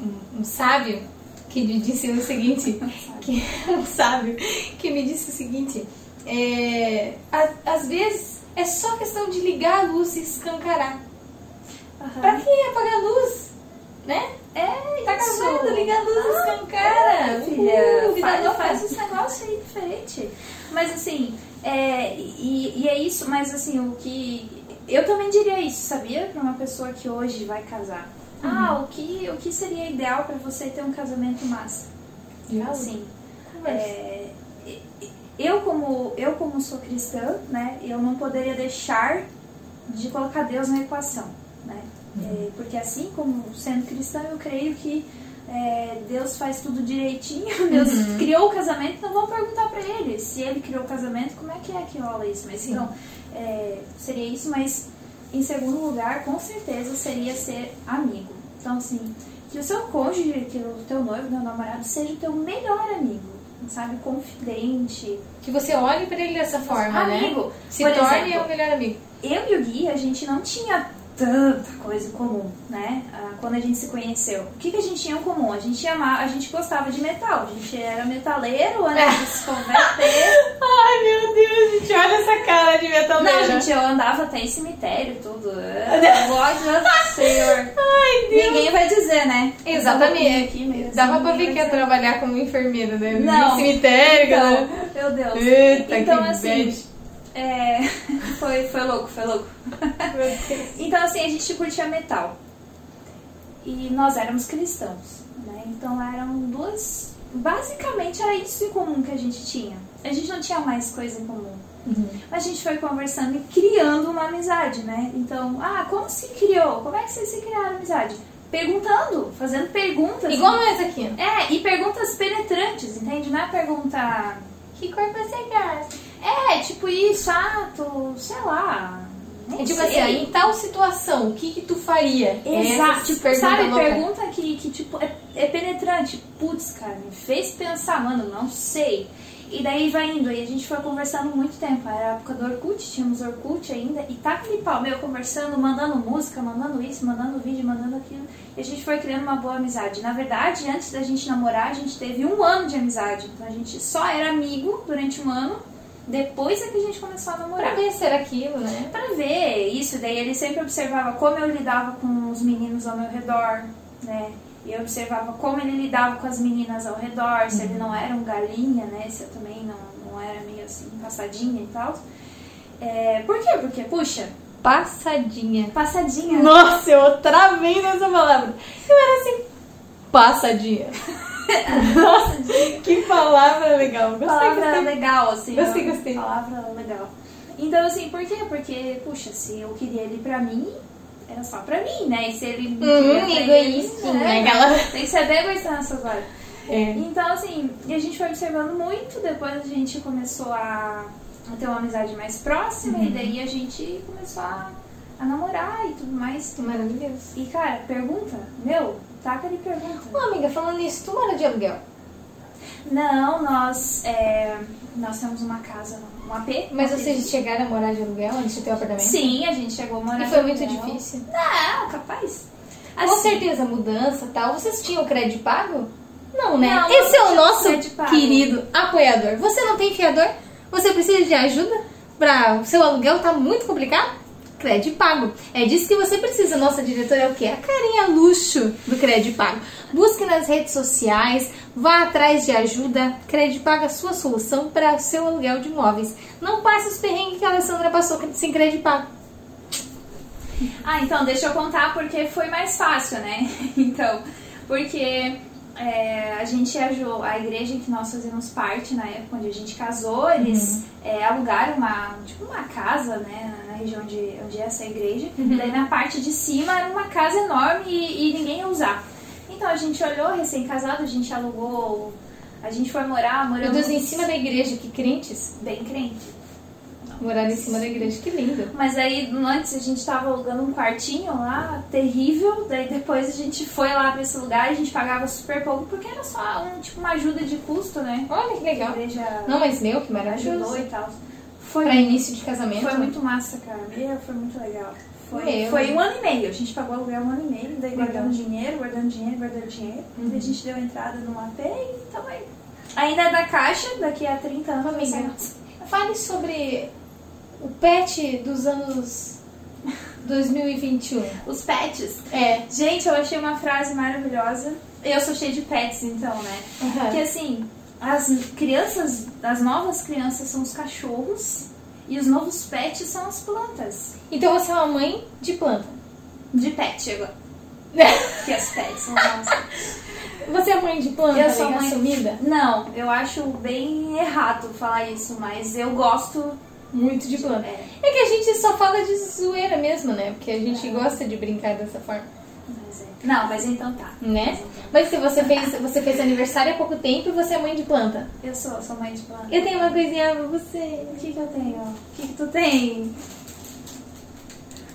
[SPEAKER 2] um- um sábio que me disse o seguinte, (laughs) que, (laughs) um sábio que me disse o seguinte, é, a- às vezes é só questão de ligar a luz e escancarar.
[SPEAKER 3] Aham.
[SPEAKER 2] Pra que apagar a luz? Né?
[SPEAKER 3] É,
[SPEAKER 2] Tá
[SPEAKER 3] isso.
[SPEAKER 2] casado, liga a luz e
[SPEAKER 3] Ah,
[SPEAKER 2] escancara.
[SPEAKER 3] é, filha.
[SPEAKER 2] Uhul, vida
[SPEAKER 3] faz, esse negócio aí diferente. Mas assim, é, e, e é isso, mas assim, o que. Eu também diria isso, sabia? Pra uma pessoa que hoje vai casar.
[SPEAKER 2] Uhum.
[SPEAKER 3] Ah, o que, o que seria ideal pra você ter um casamento massa?
[SPEAKER 2] Diálogo.
[SPEAKER 3] Assim, é, eu como eu como sou cristã, né, eu não poderia deixar de colocar Deus na equação, né? É, porque assim como sendo cristã, eu creio que é, Deus faz tudo direitinho, (laughs) Deus criou o casamento, então vamos perguntar pra ele se ele criou o casamento, como é que é que rola isso? Mas
[SPEAKER 2] Sim.
[SPEAKER 3] então é, seria isso, mas em segundo lugar, com certeza seria ser amigo. Então assim, que o seu cônjuge, que o teu noivo, teu namorado, seja o teu melhor amigo, sabe? Confidente.
[SPEAKER 2] Que você olhe pra ele dessa forma, né?
[SPEAKER 3] amigo.
[SPEAKER 2] Se torne
[SPEAKER 3] exemplo,
[SPEAKER 2] o melhor amigo.
[SPEAKER 3] eu e o Gui, a gente não tinha tanta coisa em comum, né? Ah, quando a gente se conheceu. O que, que a gente tinha em comum? A gente, ama, a gente gostava de metal. A gente era metaleiro antes de se converter. (laughs)
[SPEAKER 2] Ai, meu Deus, gente, olha essa cara de metaleira.
[SPEAKER 3] Não, gente, eu andava até em cemitério tudo. Ah, (laughs) Glória ao Senhor.
[SPEAKER 2] Ai, Deus.
[SPEAKER 3] Ninguém vai dizer, né?
[SPEAKER 2] Exatamente.
[SPEAKER 3] Aqui mesmo,
[SPEAKER 2] Dava pra ver que ia trabalhar como enfermeira, né?
[SPEAKER 3] Não.
[SPEAKER 2] No cemitério, galera.
[SPEAKER 3] Então, meu Deus.
[SPEAKER 2] Eita,
[SPEAKER 3] então, assim,
[SPEAKER 2] bad.
[SPEAKER 3] É, (laughs) foi, foi louco, foi louco. (laughs) Então, assim, a gente curtia metal. E nós éramos cristãos, né? Então eram duas. Basicamente era isso em comum que a gente tinha. A gente não tinha mais coisa em comum. Mas a gente foi conversando e criando uma amizade, né? Então, ah, como se criou? Como é que vocês se criaram amizade? Perguntando, fazendo perguntas.
[SPEAKER 2] Igual nós aqui.
[SPEAKER 3] É, e perguntas penetrantes, entende? Não é pergunta.
[SPEAKER 2] Que cor você gosta?
[SPEAKER 3] É, tipo isso, tu, sei lá.
[SPEAKER 2] É tipo
[SPEAKER 3] sei.
[SPEAKER 2] assim, em tal situação, o que que tu faria?
[SPEAKER 3] Exato,
[SPEAKER 2] Essa
[SPEAKER 3] tipo,
[SPEAKER 2] pergunta
[SPEAKER 3] sabe,
[SPEAKER 2] louca.
[SPEAKER 3] pergunta que, que tipo, é, é penetrante. Putz, cara, me fez pensar, mano, não sei. E daí vai indo, e a gente foi conversando muito tempo. Era a época do Orkut, tínhamos Orkut ainda, e tá aquele pau meu conversando, mandando música, mandando isso, mandando vídeo, mandando aquilo. E a gente foi criando uma boa amizade. Na verdade, antes da gente namorar, a gente teve um ano de amizade. Então a gente só era amigo durante um ano, depois é que a gente começou a namorar
[SPEAKER 2] Pra ver se era aquilo, né?
[SPEAKER 3] pra ver isso. Daí ele sempre observava como eu lidava com os meninos ao meu redor, né? E eu observava como ele lidava com as meninas ao redor, se ele não era um galinha, né? Se eu também não, não era meio assim, passadinha e tal. É, por quê? Porque, puxa,
[SPEAKER 2] Passadinha.
[SPEAKER 3] passadinha.
[SPEAKER 2] Nossa, eu travei nessa palavra. Eu era assim, passadinha. (laughs) Nossa, que palavra legal. Gostei,
[SPEAKER 3] palavra
[SPEAKER 2] gostei.
[SPEAKER 3] legal, assim.
[SPEAKER 2] Gostei, gostei.
[SPEAKER 3] Palavra legal. Então, assim, por quê? Porque, puxa, se eu queria ele pra mim, era só pra mim, né? E se ele não
[SPEAKER 2] Hum,
[SPEAKER 3] queria ele,
[SPEAKER 2] egoístinha,
[SPEAKER 3] né?
[SPEAKER 2] aquela-
[SPEAKER 3] Tem que ser bem egoísta nessas horas.
[SPEAKER 2] É.
[SPEAKER 3] Então, assim, e a gente foi observando muito, depois a gente começou a, a ter uma amizade mais próxima,
[SPEAKER 2] Uhum.
[SPEAKER 3] e daí a gente começou a, a namorar e tudo mais.
[SPEAKER 2] Maravilhoso.
[SPEAKER 3] E, cara, pergunta, meu, taca de pergunta.
[SPEAKER 2] Ô, amiga, falando nisso, tu mora de aluguel?
[SPEAKER 3] Não, nós, é, nós temos uma casa, um AP.
[SPEAKER 2] Mas vocês chegaram a morar de aluguel antes de ter o apartamento?
[SPEAKER 3] Sim, a gente chegou a morar
[SPEAKER 2] E foi muito
[SPEAKER 3] aluguel.
[SPEAKER 2] difícil?
[SPEAKER 3] Não, capaz.
[SPEAKER 2] Com
[SPEAKER 3] Assim,
[SPEAKER 2] certeza, mudança e tal. Vocês tinham crédito pago? Não, né?
[SPEAKER 3] Não,
[SPEAKER 2] Esse é o nosso querido apoiador. Você não tem fiador? Você precisa de ajuda? Para o seu aluguel tá muito complicado? Crédito pago. É disso que você precisa. Nossa diretora é o quê? A carinha luxo do crédito pago. Busque nas redes sociais, vá atrás de ajuda. Crédito pago é a sua solução para o seu aluguel de imóveis. Não passe os perrengues que a Alessandra passou sem crédito pago.
[SPEAKER 3] Ah, então, deixa eu contar porque foi mais fácil, né? (laughs) Então, porque é, a gente a igreja em que nós fazíamos parte na época onde a gente casou, eles é, alugaram uma, tipo uma casa, né, na região onde, onde é essa igreja. E daí na parte de cima era uma casa enorme e, e ninguém ia usar. Então a gente olhou, recém-casado, a gente alugou, a gente foi morar,
[SPEAKER 2] Meu
[SPEAKER 3] moramos
[SPEAKER 2] Deus, em cima da igreja, que crentes.
[SPEAKER 3] bem crente.
[SPEAKER 2] Morar em cima da igreja, que lindo.
[SPEAKER 3] Mas aí, antes, a gente tava alugando um quartinho lá, terrível. Daí depois a gente foi lá pra esse lugar, a gente pagava super pouco, porque era só um, tipo, uma ajuda de custo, né?
[SPEAKER 2] Olha que
[SPEAKER 3] A
[SPEAKER 2] legal.
[SPEAKER 3] igreja
[SPEAKER 2] Não, mas meu, que
[SPEAKER 3] ajudou
[SPEAKER 2] maravilhoso.
[SPEAKER 3] e tal. Foi,
[SPEAKER 2] Pra início de casamento.
[SPEAKER 3] foi muito massa, cara. Meu, foi muito legal. Foi,
[SPEAKER 2] Meu.
[SPEAKER 3] foi um ano e meio. A gente pagou aluguel um ano e meio, daí
[SPEAKER 2] Legal.
[SPEAKER 3] guardando dinheiro, guardando dinheiro, guardando dinheiro.
[SPEAKER 2] Uhum.
[SPEAKER 3] Daí a gente deu a entrada numa AP e tamo aí. Ainda é da caixa, daqui a 30 anos.
[SPEAKER 2] Amiga, fale sobre o pet dos anos 2021.
[SPEAKER 3] Os pets.
[SPEAKER 2] É.
[SPEAKER 3] Gente, eu achei uma frase maravilhosa. Eu sou cheia de pets, então, né? Porque assim, as crianças, as novas crianças são os cachorros e os novos pets são as plantas.
[SPEAKER 2] Então você é uma mãe de planta.
[SPEAKER 3] De pet agora. (laughs) Que as pets são nossas.
[SPEAKER 2] Você é mãe de planta,
[SPEAKER 3] Eu sou mãe-
[SPEAKER 2] assumida?
[SPEAKER 3] Não, eu acho bem errado falar isso, mas eu gosto.
[SPEAKER 2] Muito de planta.
[SPEAKER 3] É,
[SPEAKER 2] É que a gente só fala de zoeira mesmo, né? Porque a gente gosta de brincar dessa forma,
[SPEAKER 3] é. Não, mas então tá.
[SPEAKER 2] né?
[SPEAKER 3] Mas então.
[SPEAKER 2] Mas se você fez, você fez aniversário há pouco tempo e você é mãe de planta.
[SPEAKER 3] Eu sou, sou mãe de planta.
[SPEAKER 2] Eu tenho uma coisinha pra você.
[SPEAKER 3] O que, que eu tenho? O que, que tu tem?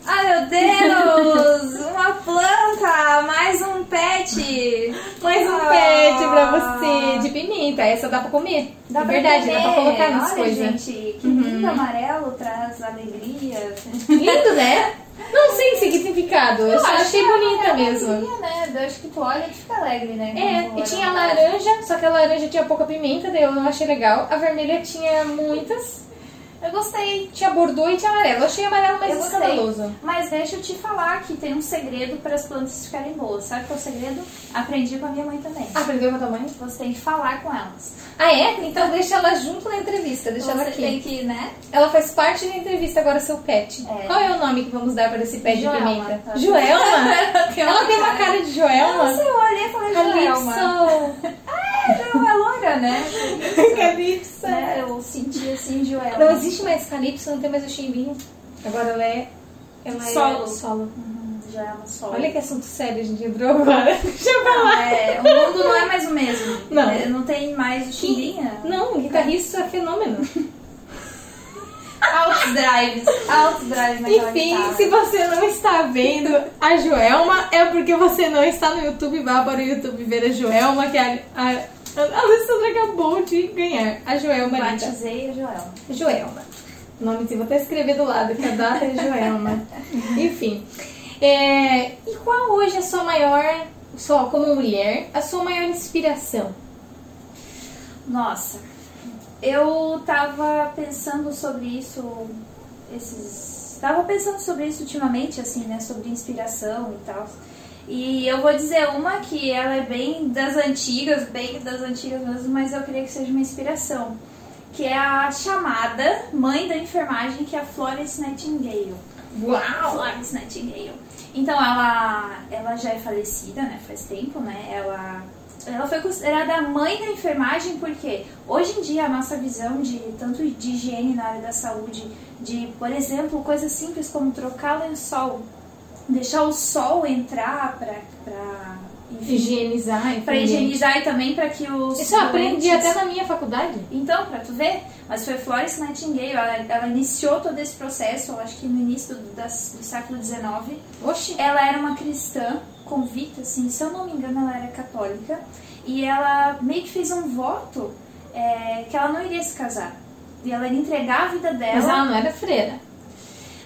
[SPEAKER 3] Ai meu Deus! (laughs) Uma planta! Mais um pet!
[SPEAKER 2] Mais um
[SPEAKER 3] Ah.
[SPEAKER 2] pet pra você de pimenta. Essa dá pra comer.
[SPEAKER 3] Dá
[SPEAKER 2] é
[SPEAKER 3] pra
[SPEAKER 2] verdade, dá pra
[SPEAKER 3] comer.
[SPEAKER 2] colocar nas
[SPEAKER 3] Olha,
[SPEAKER 2] coisas.
[SPEAKER 3] gente, que lindo amarelo traz alegria.
[SPEAKER 2] Lindo, né? Não sei o significado, eu só achei
[SPEAKER 3] é
[SPEAKER 2] bonita
[SPEAKER 3] uma
[SPEAKER 2] mesmo.
[SPEAKER 3] alegria, né? Eu acho que tu olha e fica alegre, né?
[SPEAKER 2] É, e tinha laranja, só que a laranja tinha pouca pimenta, daí eu não achei legal. A vermelha tinha muitas.
[SPEAKER 3] Eu gostei.
[SPEAKER 2] Tinha bordô e tinha amarelo. Eu achei amarelo mais
[SPEAKER 3] Eu gostei.
[SPEAKER 2] escandaloso.
[SPEAKER 3] Mas deixa eu te falar que tem um segredo para as plantas ficarem boas. Sabe qual é o segredo? Aprendi com a minha mãe também.
[SPEAKER 2] Aprendeu com a tua mãe?
[SPEAKER 3] Você tem que falar com elas.
[SPEAKER 2] Ah, é? Então deixa ela junto na entrevista, deixa ela
[SPEAKER 3] Você
[SPEAKER 2] aqui.
[SPEAKER 3] tem que, né?
[SPEAKER 2] Ela faz parte da entrevista agora, seu pet.
[SPEAKER 3] É.
[SPEAKER 2] Qual é o nome que vamos dar para esse pet
[SPEAKER 3] Joelma,
[SPEAKER 2] de pimenta?
[SPEAKER 3] tá?
[SPEAKER 2] Joelma? (laughs) ela tem uma cara de Joelma?
[SPEAKER 3] Nossa, eu olhei e falei, Joelma.
[SPEAKER 2] Calypso! (laughs)
[SPEAKER 3] Não, é loira, né? (laughs)
[SPEAKER 2] Calypso!
[SPEAKER 3] né? Eu senti assim, Joelma.
[SPEAKER 2] Não existe mais Calypso, não tem mais o Chimbinho. Agora ela é. Ela
[SPEAKER 3] Solo.
[SPEAKER 2] é solo.
[SPEAKER 3] Uhum, Joelma solo.
[SPEAKER 2] Olha que assunto sério a gente entrou agora. (laughs) Deixa eu falar.
[SPEAKER 3] É, o mundo não é mais o mesmo.
[SPEAKER 2] Não.
[SPEAKER 3] É, Não tem mais o Xinguinha.
[SPEAKER 2] Não, guitarrista é fenômeno. (laughs)
[SPEAKER 3] Altos drives. Altos drives naquela
[SPEAKER 2] Enfim,
[SPEAKER 3] guitarra.
[SPEAKER 2] se você não está vendo a Joelma, é porque você não está no YouTube. Vá para o YouTube ver a Joelma, que a, a, a Alessandra acabou de ganhar. A Joelma.
[SPEAKER 3] Batizei a Joelma.
[SPEAKER 2] Joelma. O nomezinho, vou até escrever do lado, que a data é Joelma. (laughs) Enfim. É, e qual hoje é a sua maior, só como mulher, a sua maior inspiração?
[SPEAKER 3] Nossa, eu tava pensando sobre isso esses. Tava pensando sobre isso ultimamente, assim, né? Sobre inspiração e tal. E eu vou dizer uma que ela é bem das antigas, bem das antigas mesmo, mas eu queria que seja uma inspiração. Que é a chamada mãe da enfermagem, que é a Florence Nightingale.
[SPEAKER 2] Uau!
[SPEAKER 3] Florence Nightingale. Então ela, ela já é falecida, né? Faz tempo, né? Ela, ela foi considerada a mãe da enfermagem porque hoje em dia a nossa visão de tanto de higiene na área da saúde, de, por exemplo, coisas simples como trocar lençol, deixar o sol entrar para para
[SPEAKER 2] Higienizar,
[SPEAKER 3] para higienizar e também para que os
[SPEAKER 2] Isso eu aprendi
[SPEAKER 3] doentes-
[SPEAKER 2] até na minha faculdade.
[SPEAKER 3] então, pra tu ver, mas foi Florence Nightingale, ela, ela iniciou todo esse processo, eu acho que no início do, das- do século XIX.
[SPEAKER 2] Oxi!
[SPEAKER 3] Ela era uma cristã convicta, assim, se eu não me engano, ela era católica, e ela meio que fez um voto é, que ela não iria se casar. E ela ia entregar a vida dela.
[SPEAKER 2] Mas ela não era freira.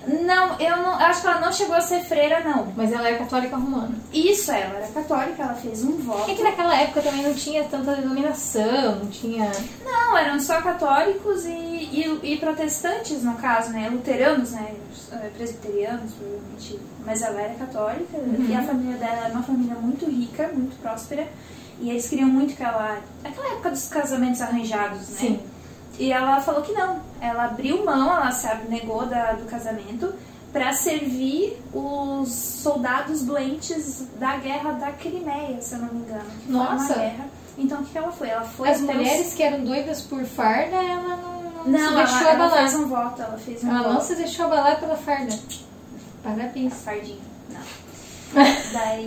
[SPEAKER 3] Não, eu não, acho que ela não chegou a ser freira, não.
[SPEAKER 2] Mas ela era católica romana.
[SPEAKER 3] Isso, ela era católica, ela fez um voto.
[SPEAKER 2] É que naquela época também não tinha tanta denominação, não tinha.
[SPEAKER 3] Não, eram só católicos e, e, e protestantes, no caso, né? Luteranos, né? eh, Presbiterianos, provavelmente. Mas ela era católica e a família dela era uma família muito rica, muito próspera. E eles queriam muito que ela. Aquela época dos casamentos arranjados, né?
[SPEAKER 2] Sim.
[SPEAKER 3] E ela falou que não. Ela abriu mão, ela se negou da, do casamento para servir os soldados doentes da guerra da Crimeia, se eu não me engano.
[SPEAKER 2] Nossa.
[SPEAKER 3] Então o que que ela foi? Ela foi
[SPEAKER 2] As
[SPEAKER 3] até os-
[SPEAKER 2] mulheres que eram doidas por farda, ela não, não,
[SPEAKER 3] Não,
[SPEAKER 2] se deixou
[SPEAKER 3] ela, ela
[SPEAKER 2] abalar.
[SPEAKER 3] fez um voto, ela fez um
[SPEAKER 2] Ela não
[SPEAKER 3] voto.
[SPEAKER 2] se deixou abalar pela farda. Parabéns.
[SPEAKER 3] Fardinho, não. (laughs) Daí,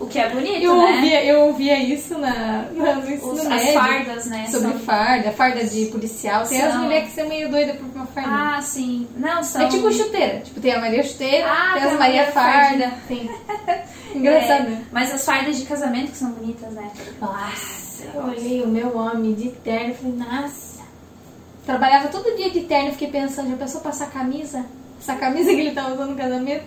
[SPEAKER 3] O que é bonito,
[SPEAKER 2] Eu
[SPEAKER 3] né?
[SPEAKER 2] ouvia, eu ouvia isso na, na, no ensino
[SPEAKER 3] Os- as
[SPEAKER 2] médio.
[SPEAKER 3] fardas, né?
[SPEAKER 2] Sobre
[SPEAKER 3] são-
[SPEAKER 2] farda, farda de policial. Tem as
[SPEAKER 3] São-
[SPEAKER 2] mulheres que são meio doidas por uma farda.
[SPEAKER 3] Ah, sim. Não, são...
[SPEAKER 2] É tipo chuteira. Tipo, tem a Maria Chuteira,
[SPEAKER 3] Ah,
[SPEAKER 2] tem as Maria
[SPEAKER 3] Maria
[SPEAKER 2] Farda. Tem. (laughs) Engraçado,
[SPEAKER 3] É,
[SPEAKER 2] né?
[SPEAKER 3] Mas as fardas de casamento que são bonitas, né?
[SPEAKER 2] Nossa, eu olhei o meu homem de terno e falei, nossa. Trabalhava todo dia de terno e fiquei pensando, já pensou passar camisa? Essa camisa que ele tá usando no casamento?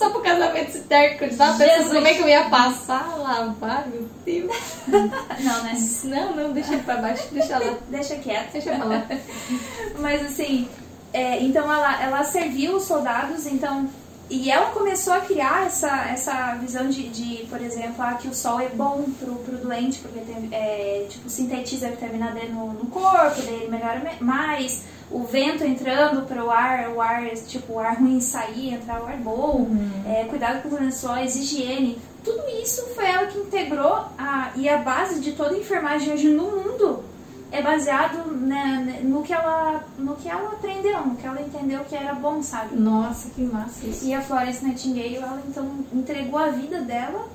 [SPEAKER 2] Só pro casamento esse terno que pensando como é que eu ia passar, lavar, meu Deus. (laughs)
[SPEAKER 3] Não, né?
[SPEAKER 2] Não, não, deixa ele pra baixo, deixa lá. (laughs)
[SPEAKER 3] Deixa quieto.
[SPEAKER 2] Deixa pra lá.
[SPEAKER 3] Mas assim, é, então ela, ela serviu os soldados, então. E ela começou a criar essa, essa visão de, de, por exemplo, ah, que o sol é bom pro, pro doente, porque tem, é, tipo, sintetiza a vitamina D no, no corpo, daí ele melhora me- mais. O vento entrando pro ar, o ar, tipo, o ar ruim sair, entrar o ar bom. É, cuidado com os lençóis, higiene. Tudo isso foi ela que integrou a, e a base de toda a enfermagem hoje no mundo é baseado né, no, que ela, no que ela aprendeu, no que ela entendeu que era bom, sabe?
[SPEAKER 2] Nossa, que massa isso.
[SPEAKER 3] E a Florence Nightingale, ela então entregou a vida dela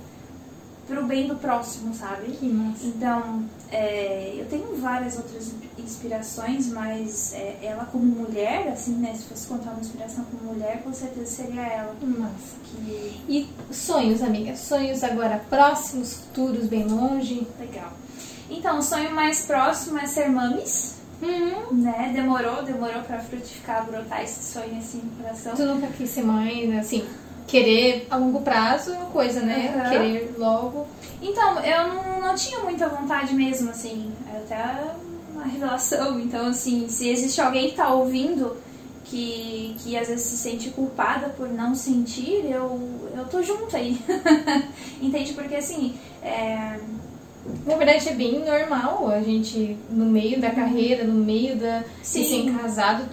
[SPEAKER 3] pro bem do próximo, sabe?
[SPEAKER 2] Que massa.
[SPEAKER 3] Então, é, eu tenho várias outras inspirações, mas é, ela como mulher, assim, né? Se fosse contar uma inspiração como mulher, com certeza seria ela.
[SPEAKER 2] Que massa.
[SPEAKER 3] Que
[SPEAKER 2] E sonhos, amiga? Sonhos agora próximos, futuros, bem longe?
[SPEAKER 3] legal. Então, o sonho mais próximo é ser mames,
[SPEAKER 2] Hum.
[SPEAKER 3] né? Demorou, demorou pra frutificar, brotar esse sonho assim no coração.
[SPEAKER 2] Tu nunca quis ser mãe, né? assim, querer a longo prazo é uma coisa, né?
[SPEAKER 3] Aham.
[SPEAKER 2] Querer logo.
[SPEAKER 3] Então, eu não, não tinha muita vontade mesmo, assim, é até uma revelação. Então, assim, se existe alguém que tá ouvindo que, que às vezes se sente culpada por não sentir, eu, eu tô junto aí. (laughs) Entende? Porque, assim, é,
[SPEAKER 2] Na verdade, é bem normal a gente, no meio da carreira, no meio da de
[SPEAKER 3] Sim.
[SPEAKER 2] ser casado,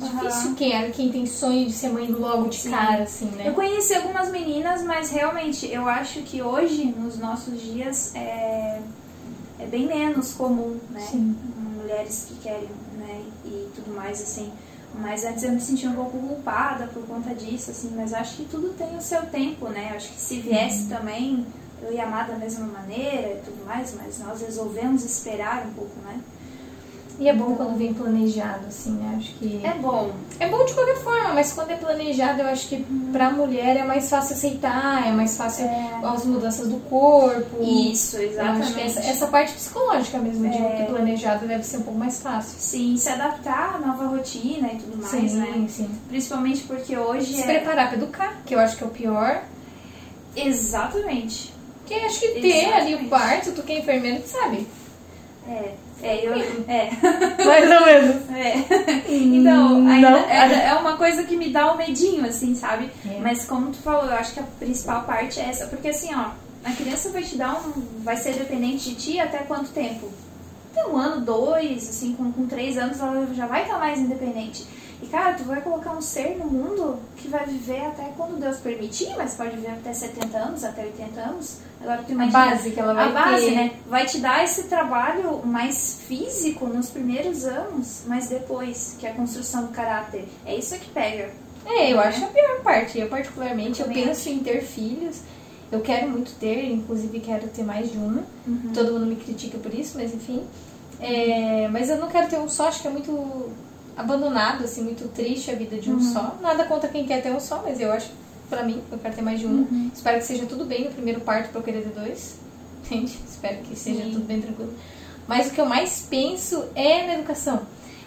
[SPEAKER 2] difícil quem, é, quem tem sonho de ser mãe logo de
[SPEAKER 3] Sim.
[SPEAKER 2] cara, assim, né?
[SPEAKER 3] Eu conheci algumas meninas, mas realmente eu acho que hoje, nos nossos dias, é, é bem menos comum, né?
[SPEAKER 2] Sim.
[SPEAKER 3] Mulheres que querem, né? E tudo mais, assim. Mas antes eu me sentia um pouco culpada por conta disso, assim. Mas acho que tudo tem o seu tempo, né? Acho que se viesse
[SPEAKER 2] Uhum.
[SPEAKER 3] também, eu ia amar da mesma maneira e tudo mais. Mas nós resolvemos esperar um pouco, né?
[SPEAKER 2] E é bom quando vem planejado, assim, né? Acho que.
[SPEAKER 3] É bom.
[SPEAKER 2] É bom de qualquer forma, mas quando é planejado, eu acho que pra mulher é mais fácil aceitar, é mais fácil
[SPEAKER 3] É.
[SPEAKER 2] as mudanças do corpo.
[SPEAKER 3] Isso,
[SPEAKER 2] Eu acho
[SPEAKER 3] exatamente.
[SPEAKER 2] que essa, essa parte psicológica mesmo de
[SPEAKER 3] É.
[SPEAKER 2] ter planejado deve ser um pouco mais fácil.
[SPEAKER 3] Sim, se adaptar à nova rotina e tudo mais,
[SPEAKER 2] sim,
[SPEAKER 3] né?
[SPEAKER 2] sim.
[SPEAKER 3] Principalmente porque hoje
[SPEAKER 2] Se
[SPEAKER 3] é...
[SPEAKER 2] preparar pra educar, que eu acho que é o pior.
[SPEAKER 3] Exatamente.
[SPEAKER 2] Porque acho que ter ali o parto, tu que é enfermeiro, tu sabe.
[SPEAKER 3] É, é, eu... É, (laughs)
[SPEAKER 2] Mais ou menos.
[SPEAKER 3] é. Então, ainda, ainda é uma coisa que me dá um medinho, assim, sabe?
[SPEAKER 2] É.
[SPEAKER 3] Mas como tu falou, eu acho que a principal parte é essa. Porque assim, ó, a criança vai te dar um... Vai ser dependente de ti até quanto tempo? Até um ano, dois, assim, com, com três anos ela já vai estar mais independente. E, cara, tu vai colocar um ser no mundo que vai viver até quando Deus permitir, mas pode viver até 70 anos, até 80 anos. Agora tu
[SPEAKER 2] A
[SPEAKER 3] imagina...
[SPEAKER 2] base que ela vai
[SPEAKER 3] a base,
[SPEAKER 2] ter.
[SPEAKER 3] né? Vai te dar esse trabalho mais físico nos primeiros anos, mas depois, que é a construção do caráter. É isso que pega.
[SPEAKER 2] É, eu acho a pior parte. Eu, particularmente, eu
[SPEAKER 3] Também
[SPEAKER 2] penso em ter filhos. Eu quero muito ter, inclusive quero ter mais de um. Todo mundo me critica por isso, mas enfim. É, mas eu não quero ter um só, acho que é muito abandonado, assim, muito triste a vida de um só. Nada contra quem quer ter um só, mas eu acho, pra mim, eu quero ter mais de um. Espero que seja tudo bem no primeiro parto pra eu querer ter dois. (laughs) Entende? Espero que seja
[SPEAKER 3] Sim.
[SPEAKER 2] tudo bem tranquilo. Mas o que eu mais penso é na educação.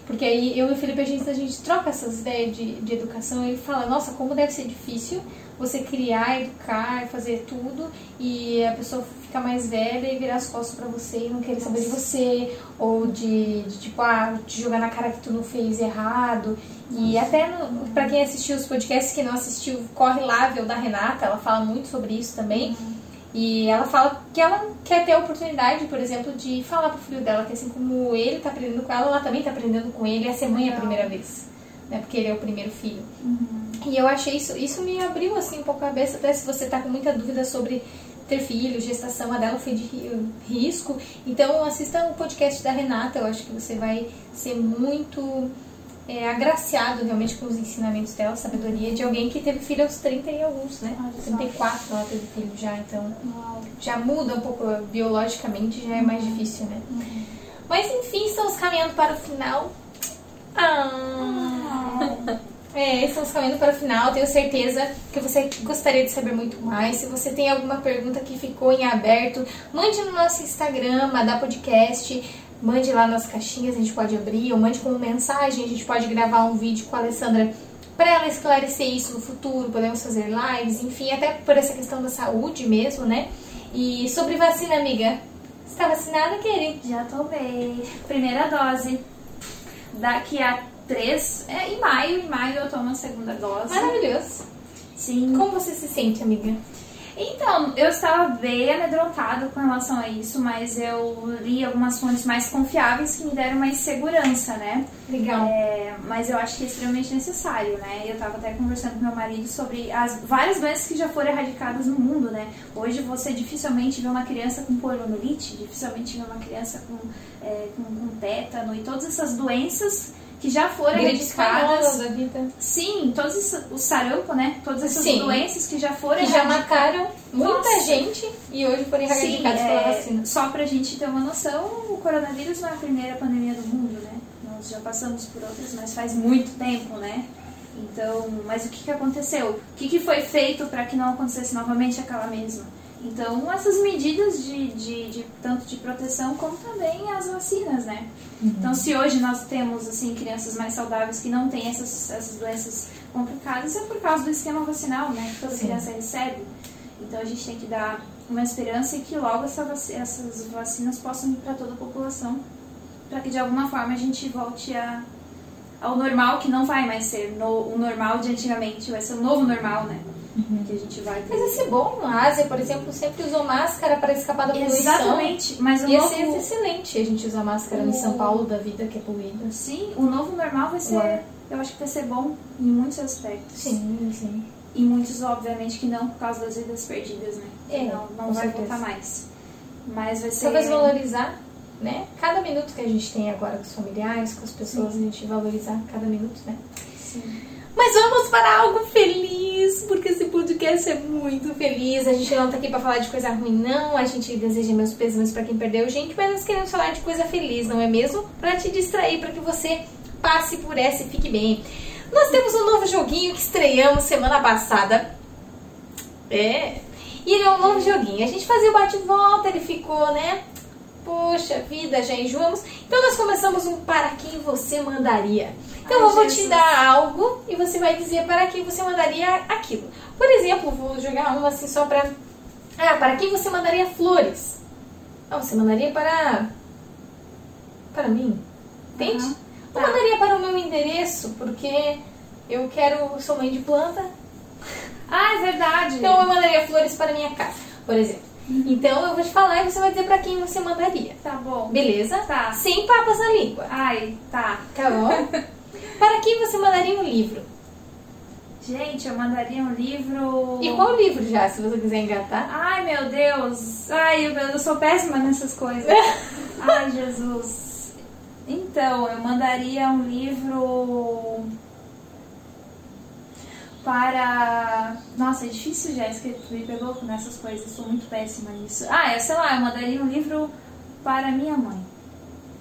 [SPEAKER 2] Porque aí eu e o Felipe, a gente, a gente troca essas ideias de, de educação e fala, nossa, como deve ser difícil você criar, educar, fazer tudo e a pessoa ficar mais velha e virar as costas pra você e não querer saber de você, ou de, de, tipo, ah, te jogar na cara que tu não fez errado. E até pra quem assistiu os podcasts que não assistiu, corre lá ver o da Renata, ela fala muito sobre isso também. E ela fala que ela quer ter a oportunidade, por exemplo, de falar pro filho dela que assim como ele tá aprendendo com ela, ela também tá aprendendo com ele a ser mãe a primeira vez. Né? Porque ele é o primeiro filho. E eu achei isso, isso me abriu assim um pouco a cabeça, até se você tá com muita dúvida sobre ter filho, gestação, a dela foi de ri- risco. Então assista o podcast da Renata, eu acho que você vai ser muito é, agraciado realmente com os ensinamentos dela, sabedoria de alguém que teve filho aos 30 e alguns, né?
[SPEAKER 3] Só.
[SPEAKER 2] 34 ela teve filho já, então
[SPEAKER 3] Uau.
[SPEAKER 2] já muda um pouco biologicamente, já é mais difícil, né? Mas enfim, estamos caminhando para o final. Ah. É, estamos caminhando para o final. Tenho certeza que você gostaria de saber muito mais. Se você tem alguma pergunta que ficou em aberto, mande no nosso Instagram, da podcast. Mande lá nas caixinhas, a gente pode abrir, ou mande como mensagem, a gente pode gravar um vídeo com a Alessandra para ela esclarecer isso no futuro. Podemos fazer lives, enfim, até por essa questão da saúde mesmo, né? E sobre vacina, amiga. Você tá vacinada, querida?
[SPEAKER 3] Já tomei. Primeira dose. Daqui a três. É, em maio, em maio eu tomo a segunda dose.
[SPEAKER 2] Maravilhoso.
[SPEAKER 3] Sim.
[SPEAKER 2] Como você se sente, amiga?
[SPEAKER 3] Então, eu estava bem amedrontada com relação a isso, mas eu li algumas fontes mais confiáveis que me deram mais segurança, né?
[SPEAKER 2] Legal.
[SPEAKER 3] É, mas eu acho que é extremamente necessário, né? Eu estava até conversando com meu marido sobre as várias doenças que já foram erradicadas no mundo, né? Hoje você dificilmente vê uma criança com poliomielite, dificilmente vê uma criança com, é, com, com tétano e todas essas doenças que já foram
[SPEAKER 2] Gripe espanhola
[SPEAKER 3] erradicadas.
[SPEAKER 2] da vida.
[SPEAKER 3] Sim, todos esses, o sarampo, né? Todas essas
[SPEAKER 2] Sim.
[SPEAKER 3] doenças que já foram
[SPEAKER 2] Que já
[SPEAKER 3] erradicadas.
[SPEAKER 2] mataram muita
[SPEAKER 3] Nossa.
[SPEAKER 2] gente e hoje foram
[SPEAKER 3] Sim,
[SPEAKER 2] erradicados pela
[SPEAKER 3] é,
[SPEAKER 2] vacina.
[SPEAKER 3] só pra gente ter uma noção, o coronavírus não é a primeira pandemia do mundo, né? Nós já passamos por outras, mas faz muito tempo, né? Então, mas o que, que aconteceu? O que, que foi feito para que não acontecesse novamente aquela mesma? Então, essas medidas de, de, de tanto de proteção como também as vacinas, né? Então, se hoje nós temos assim crianças mais saudáveis que não têm essas, essas doenças complicadas, é por causa do esquema vacinal, né? Que toda
[SPEAKER 2] Sim.
[SPEAKER 3] criança recebe. Então, a gente tem que dar uma esperança e que logo essa vaci- essas vacinas possam ir para toda a população, para que de alguma forma a gente volte a, ao normal, que não vai mais ser no, o normal de antigamente, vai ser o novo normal, né? Que a gente vai ter.
[SPEAKER 2] Mas ia ser bom. A Ásia, por exemplo, sempre usou máscara para escapar da poluição.
[SPEAKER 3] Exatamente, mas o
[SPEAKER 2] Ia
[SPEAKER 3] novo...
[SPEAKER 2] ser excelente a gente usar máscara
[SPEAKER 3] O-
[SPEAKER 2] São Paulo da vida que é poluída.
[SPEAKER 3] Sim, o novo normal vai ser.
[SPEAKER 2] Ué.
[SPEAKER 3] Eu acho que vai ser bom em muitos aspectos.
[SPEAKER 2] Sim, sim.
[SPEAKER 3] E muitos, obviamente, que não por causa das vidas perdidas, né?
[SPEAKER 2] É,
[SPEAKER 3] não, não vai
[SPEAKER 2] certeza.
[SPEAKER 3] voltar mais. Mas vai ser.
[SPEAKER 2] Talvez valorizar, né? Cada minuto que a gente tem agora com os familiares, com as pessoas, a gente valorizar cada minuto, né?
[SPEAKER 3] Sim.
[SPEAKER 2] Mas vamos para algo feliz, porque esse podcast é muito feliz. A gente não tá aqui pra falar de coisa ruim, não. A gente deseja meus pêsames pra quem perdeu gente, mas nós queremos falar de coisa feliz, não é mesmo? Pra te distrair, pra que você passe por essa e fique bem. Nós temos um novo joguinho que estreamos semana passada. É. E ele é um novo joguinho. A gente fazia o bate-volta, ele ficou, né? Poxa vida, já enjoamos. Então nós começamos um para quem você mandaria. Então
[SPEAKER 3] Ai,
[SPEAKER 2] eu vou te
[SPEAKER 3] Jesus.
[SPEAKER 2] dar algo e você vai dizer para quem você mandaria aquilo. Por exemplo, vou jogar um assim só para. Ah, para quem você mandaria flores? Ah, você mandaria para. Para mim. Entende?
[SPEAKER 3] Aham.
[SPEAKER 2] Eu
[SPEAKER 3] Tá.
[SPEAKER 2] mandaria para o meu endereço, porque eu quero. Sou mãe de planta.
[SPEAKER 3] Ah, é verdade.
[SPEAKER 2] Então eu mandaria flores para minha casa, por exemplo. Então eu vou te falar e você vai dizer para quem você mandaria.
[SPEAKER 3] Tá bom.
[SPEAKER 2] Beleza?
[SPEAKER 3] Tá.
[SPEAKER 2] Sem papas na língua.
[SPEAKER 3] Ai, tá.
[SPEAKER 2] Tá bom? (laughs) para quem você mandaria um livro?
[SPEAKER 3] Gente, eu mandaria um livro.
[SPEAKER 2] E qual livro já, se você quiser engatar?
[SPEAKER 3] Ai, meu Deus. Ai, eu, eu sou péssima nessas coisas. (laughs) Ai, Jesus. Então, eu mandaria um livro para. Nossa, é difícil, Jéssica. Tu me pegou nessas coisas. Eu sou muito péssima nisso. Ah, eu sei lá, eu mandaria um livro para minha mãe.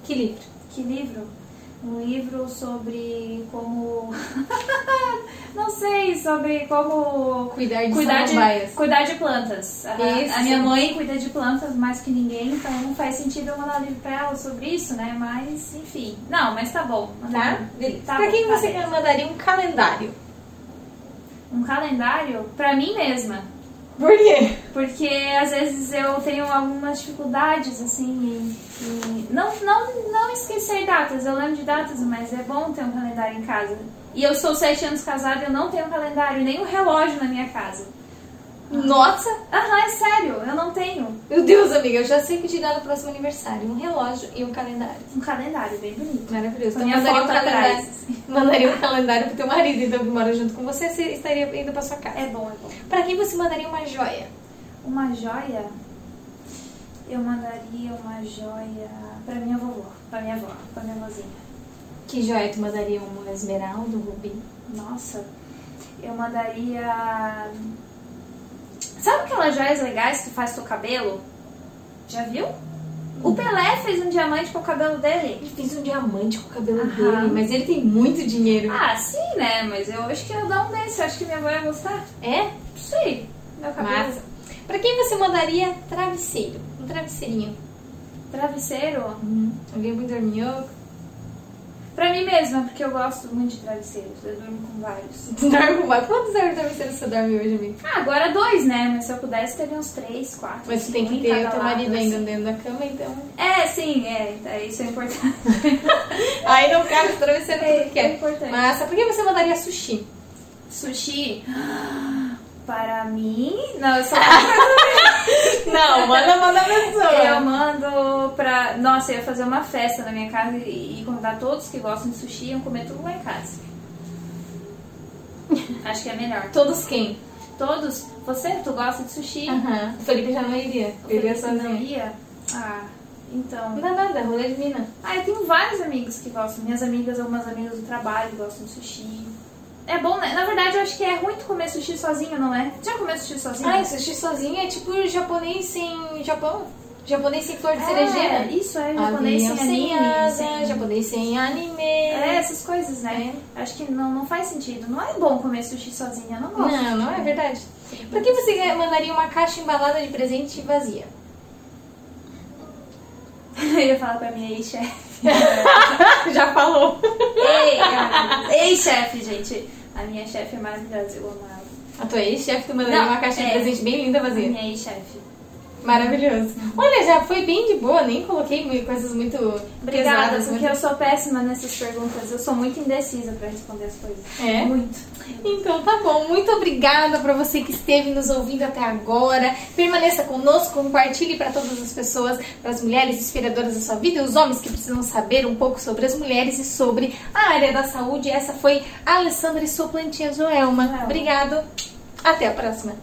[SPEAKER 2] Que livro?
[SPEAKER 3] Que livro? Um livro sobre como. (laughs) Não sei, sobre como
[SPEAKER 2] Cuidar de
[SPEAKER 3] cuidar de, cuidar de plantas. A,
[SPEAKER 2] Isso.
[SPEAKER 3] a minha mãe cuida de plantas mais que ninguém, então não faz sentido eu mandar livro pra ela sobre isso, né? Mas, enfim. Não, mas tá bom.
[SPEAKER 2] Tá? Beleza.
[SPEAKER 3] Tá
[SPEAKER 2] pra
[SPEAKER 3] bom,
[SPEAKER 2] quem
[SPEAKER 3] tá
[SPEAKER 2] você
[SPEAKER 3] bem.
[SPEAKER 2] mandaria um calendário?
[SPEAKER 3] Um calendário pra mim mesma.
[SPEAKER 2] Por quê?
[SPEAKER 3] Porque às vezes eu tenho algumas dificuldades, assim, não, não, não esquecer datas, eu lembro de datas, mas é bom ter um calendário em casa. E eu sou sete anos casada e eu não tenho um calendário, nem um relógio na minha casa.
[SPEAKER 2] Nossa!
[SPEAKER 3] Aham, é sério, eu não tenho
[SPEAKER 2] Meu Deus, amiga, eu já sei que te dar no próximo aniversário. Um relógio e um calendário.
[SPEAKER 3] um calendário bem bonito.
[SPEAKER 2] Maravilhoso. Então mandaria um calendário.
[SPEAKER 3] atrás. (laughs)
[SPEAKER 2] Mandaria um calendário pro teu marido, então, que mora junto com você, você estaria indo pra sua casa.
[SPEAKER 3] É bom, é bom.
[SPEAKER 2] Pra quem você mandaria uma joia?
[SPEAKER 3] Uma joia, eu mandaria uma joia pra minha vovó, pra minha avó, pra minha vozinha.
[SPEAKER 2] Que joia tu mandaria um esmeralda, um rubi?
[SPEAKER 3] Nossa, eu mandaria. Sabe aquelas joias legais que faz teu cabelo? Já viu? O Pelé fez um diamante com o cabelo dele.
[SPEAKER 2] Ele fez um diamante com o cabelo
[SPEAKER 3] Aham.
[SPEAKER 2] dele, mas ele tem muito dinheiro.
[SPEAKER 3] Ah, sim, né? Mas eu acho que eu dar um desse. Eu acho que minha avó ia gostar.
[SPEAKER 2] É?
[SPEAKER 3] Sim, meu cabelo.
[SPEAKER 2] Massa. Pra quem você mandaria travesseiro? Um travesseirinho.
[SPEAKER 3] Travesseiro?
[SPEAKER 2] Alguém muito dorminhoco?
[SPEAKER 3] Pra mim mesma, porque eu gosto muito de travesseiros. Eu durmo com vários.
[SPEAKER 2] Dorme com mais? Quantos travesseiros você dorme hoje, amigo?
[SPEAKER 3] Ah, agora dois, né? Mas se eu pudesse, teria uns três, quatro.
[SPEAKER 2] Mas tu tem que ter o teu marido
[SPEAKER 3] assim.
[SPEAKER 2] ainda dentro da cama, então.
[SPEAKER 3] É, sim, é. é, Isso é importante. (laughs)
[SPEAKER 2] Aí não cabe o travesseiro
[SPEAKER 3] É,
[SPEAKER 2] que quer.
[SPEAKER 3] é importante.
[SPEAKER 2] Massa. Por que você mandaria sushi?
[SPEAKER 3] Sushi. (gasps) Para mim. Não, eu só. (laughs) (laughs)
[SPEAKER 2] Não, manda, manda a pessoa.
[SPEAKER 3] eu mando pra. Nossa, eu ia fazer uma festa na minha casa e e convidar todos que gostam de sushi e iam comer tudo lá em casa. (laughs) Acho que é melhor.
[SPEAKER 2] Todos quem?
[SPEAKER 3] Todos? Você, tu gosta de sushi?
[SPEAKER 2] Aham. O Felipe já não iria.
[SPEAKER 3] O
[SPEAKER 2] Ele ia
[SPEAKER 3] Felipe não
[SPEAKER 2] sozinho.
[SPEAKER 3] ia? Ah, então.
[SPEAKER 2] Não dá nada, rolê de mina.
[SPEAKER 3] Ah, eu tenho vários amigos que gostam. Minhas amigas, algumas amigas do trabalho gostam de sushi. É bom, né? Na verdade, eu acho que é ruim tu comer sushi sozinho, não é? Já comeu sushi sozinho?
[SPEAKER 2] Ah, sushi sozinho é tipo japonês sem Japão. Japonês sem flor de
[SPEAKER 3] É,
[SPEAKER 2] cerejeira.
[SPEAKER 3] Isso, é japonês sem
[SPEAKER 2] sem
[SPEAKER 3] anime.
[SPEAKER 2] asa,
[SPEAKER 3] sem-
[SPEAKER 2] japonês sem anime.
[SPEAKER 3] É, essas coisas, né? Acho que não, não faz sentido. Não é bom comer sushi sozinha, eu não gosto.
[SPEAKER 2] Não, não é verdade. Por que você mandaria uma caixa embalada de presente vazia? (laughs)
[SPEAKER 3] Eu ia falar pra minha ex-chefe. (laughs)
[SPEAKER 2] Já falou.
[SPEAKER 3] Ei, ah, Ex-chefe, gente. A minha chefe é maravilhosa, eu amo ela.
[SPEAKER 2] A tua ex-chefe tu mandaria
[SPEAKER 3] Não,
[SPEAKER 2] uma caixa de
[SPEAKER 3] é.
[SPEAKER 2] presente bem linda
[SPEAKER 3] A
[SPEAKER 2] vazia.
[SPEAKER 3] minha ex-chefe.
[SPEAKER 2] Maravilhoso. Olha, já foi bem de boa, nem coloquei coisas muito
[SPEAKER 3] Obrigada,
[SPEAKER 2] pesadas.
[SPEAKER 3] porque
[SPEAKER 2] muito-
[SPEAKER 3] eu sou péssima nessas perguntas. Eu sou muito indecisa pra responder as coisas.
[SPEAKER 2] É?
[SPEAKER 3] Muito.
[SPEAKER 2] Então tá bom, muito obrigada pra você que esteve nos ouvindo até agora. Permaneça conosco, compartilhe para todas as pessoas, para as mulheres inspiradoras da sua vida e os homens que precisam saber um pouco sobre as mulheres e sobre a área da saúde. Essa foi a Alessandra e sua plantinha Joelma.
[SPEAKER 3] Joelma.
[SPEAKER 2] Obrigado. Até a próxima.